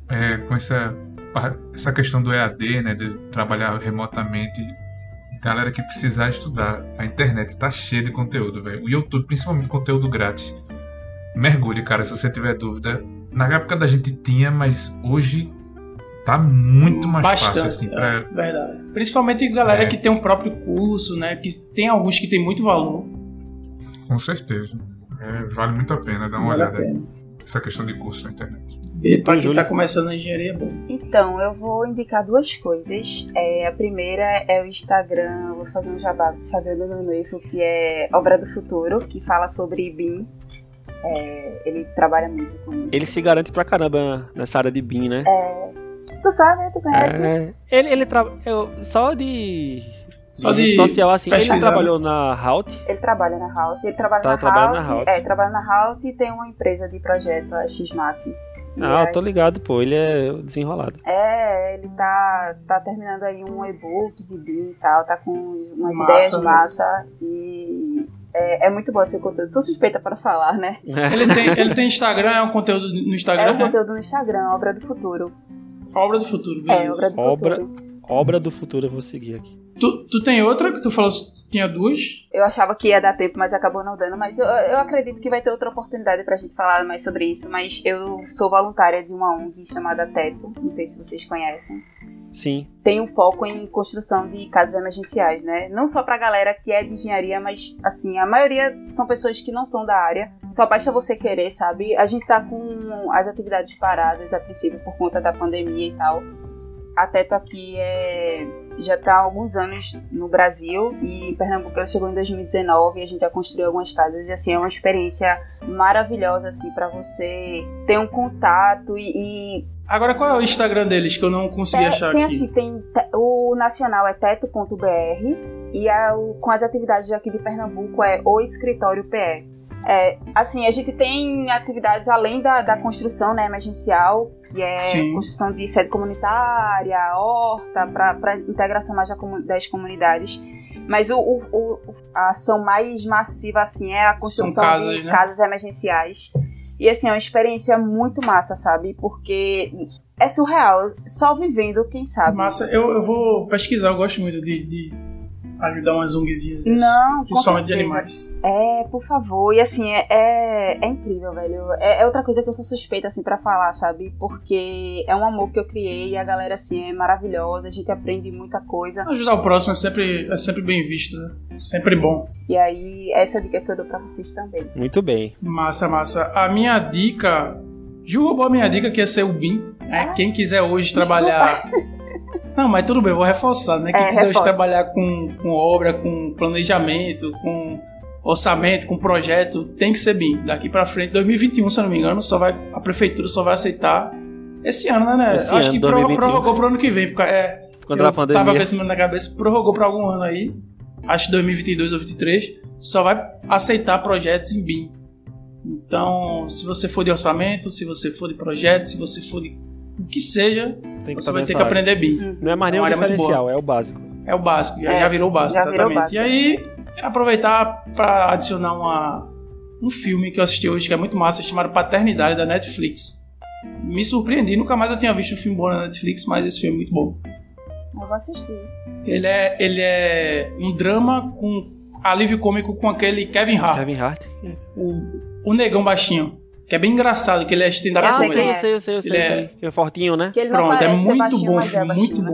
é, com essa, essa questão do EAD, né, de trabalhar remotamente, galera que precisar estudar, a internet tá cheia de conteúdo, velho. O YouTube, principalmente conteúdo grátis. Mergulhe, cara, se você tiver dúvida. Na época da gente tinha, mas hoje tá muito mais Bastante, fácil, assim, pra, é, verdade. Principalmente galera É. que tem um próprio curso, né? Que tem alguns que tem muito valor. com certeza. É, vale muito a pena dar uma Vale olhada. Essa questão de curso na internet. E quem Júlia? tá começando a engenharia, é bom. Então, eu vou indicar duas coisas. É, a primeira é o Instagram, eu vou fazer um jabá do Instagram do que é Obra do Futuro, que fala sobre BIM. É, ele trabalha muito com isso. Ele se garante pra caramba nessa área de BIM, né? Tu sabe, tu conhece? É, ele, ele tra... eu, só de Só rede de social assim, ele trabalhou na Halt. Ele trabalha na Halt. Ele trabalha Tá na trabalhando Halt. na Halt. É, trabalha na Halt e tem uma empresa de projeto, a Xmac. E Ah, aí- tô ligado, pô, ele é desenrolado. É, ele tá, tá terminando aí um e-book de BIM e tal, tá com umas Massa, ideias né? massa e é, é muito bom esse conteúdo. Sou suspeita para falar, né? Ele tem, ele tem Instagram, é um conteúdo no É Instagram, o né? conteúdo no Instagram, Obra do Futuro. Obra do futuro, É, beleza. Obra do Obra- Futuro. Obra do futuro, eu vou seguir aqui. Tu, tu tem outra que tu falou que tinha duas? Eu achava que ia dar tempo, mas acabou não dando. Mas eu, eu acredito que vai ter outra oportunidade pra gente falar mais sobre isso. Mas eu sou voluntária de uma ONG chamada Teto, não sei se vocês conhecem. Sim. tem um foco em construção de casas emergenciais, né? Não só pra galera que é de engenharia, mas assim, a maioria são pessoas que não são da área. Só basta você querer, sabe? A gente tá com as atividades paradas a princípio por conta da pandemia e tal. A Teto aqui é já tá há alguns anos no Brasil e em Pernambuco ela chegou em 2019 e a gente já construiu algumas casas e assim é uma experiência maravilhosa assim para você ter um contato e, e Agora, qual é o Instagram deles que eu não consegui achar tem aqui? assim, tem te- o nacional é teto.br e a- o- com as atividades aqui de Pernambuco é o escritório PE. É, assim, a gente tem atividades além da, da construção né, emergencial, que é Sim. construção de sede comunitária, horta, para integração mais das comunidades. Mas o, o- o- a ação mais massiva assim é a construção casas, de né? casas emergenciais. E assim, é uma experiência muito massa, sabe? Porque é surreal. Só vivendo, quem sabe. Massa, eu, eu vou pesquisar, eu gosto muito de, de ajudar umas ONGzinhas dessas. Não, Principalmente de animais. É, por favor. E assim, é, é, é incrível, velho. É, é outra coisa que eu sou suspeita, assim, pra falar, sabe? Porque é um amor que eu criei e a galera, assim, é maravilhosa. A gente aprende muita coisa. Ajudar o próximo é sempre, é sempre bem visto, né? Sempre bom. E aí, essa é a dica que eu dou pra vocês também. Muito bem. Massa, massa. A minha dica. Ju roubou a minha dica, que é ser o BIM. Né? Quem quiser hoje trabalhar. Não, mas tudo bem, eu vou reforçar, né? Quem É, quiser reforça. trabalhar com, com obra, com planejamento, com orçamento, com projeto, tem que ser BIM. Daqui pra frente, 2021, se eu não me engano, só vai, a prefeitura só vai aceitar esse ano, né? Esse Eu Acho ano, que pro- 2021. prorrogou pro ano que vem. Porque, é, Quando eu a pandemia. tava esse na cabeça, prorrogou pra algum ano aí. Acho que 2022 ou 2023. Só vai aceitar projetos em BIM. Então, se você for de orçamento, se você for de projeto, se você for de o que seja, Tem que você vai ter que área. aprender BIM. Não é mais É nem uma um área muito diferencial, é o básico. É o básico, já, É, já virou o básico, o exatamente. básico. E aí, aproveitar para adicionar uma, um filme que eu assisti hoje que é muito massa, chamado Paternidade, da Netflix. Me surpreendi, nunca mais eu tinha visto um filme bom na Netflix, mas esse filme é muito bom. Eu vou assistir. Ele é, ele é um drama com alívio cômico com aquele Kevin Hart, Kevin Hart. o, o negão baixinho, que é bem engraçado, que ele é stand-up Eu Ah, sei eu sei, eu sei, eu sei, eu sei. Ele eu é- sei. É fortinho, né? Que ele não Pronto, é muito baixinho, bom é filme, muito baixinho, né?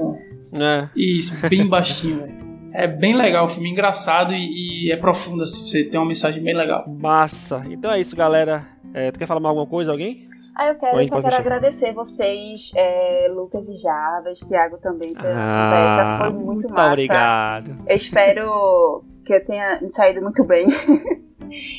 bom. É. Isso, bem baixinho, velho. É bem legal o filme, engraçado e, e é profundo, assim, você tem uma mensagem bem legal. Massa. Então é isso, galera. É, tu quer falar mais alguma coisa, alguém? Ah, eu quero, Oi, só quero fechar. agradecer vocês, é, Lucas e Javas, Thiago também, pela Ah, conversa. Foi muito muito massa. obrigado. Eu espero que eu tenha saído muito bem.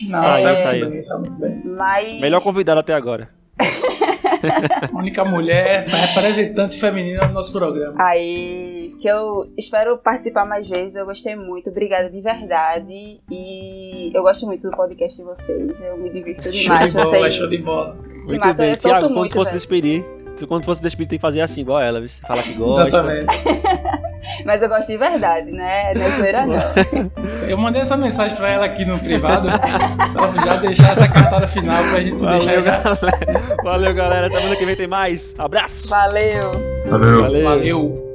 Não, Saiu, saiu, saiu. muito bem, saiu muito bem. Mas. Melhor convidado até agora. Única mulher representante feminina do nosso programa. Aí, que eu espero participar mais vezes. Eu gostei muito. Obrigada de verdade. E eu gosto muito do podcast de vocês. Eu me divirto Show demais. de bola, vocês... show de bola. Muito Massa, bem. Tiago, quando muito, fosse velho. despedir, quando fosse despedir, tem que fazer assim, igual ela, viu? falar que gosta. Exatamente. Mas eu gosto de verdade, né? Não é zoeira, não. Eu mandei essa mensagem pra ela aqui no privado. pra já deixar essa cartada final pra gente deixar Valeu, ela. galera. Valeu, galera. Semana que vem tem mais. Abraço. Valeu! Valeu. Valeu. Valeu.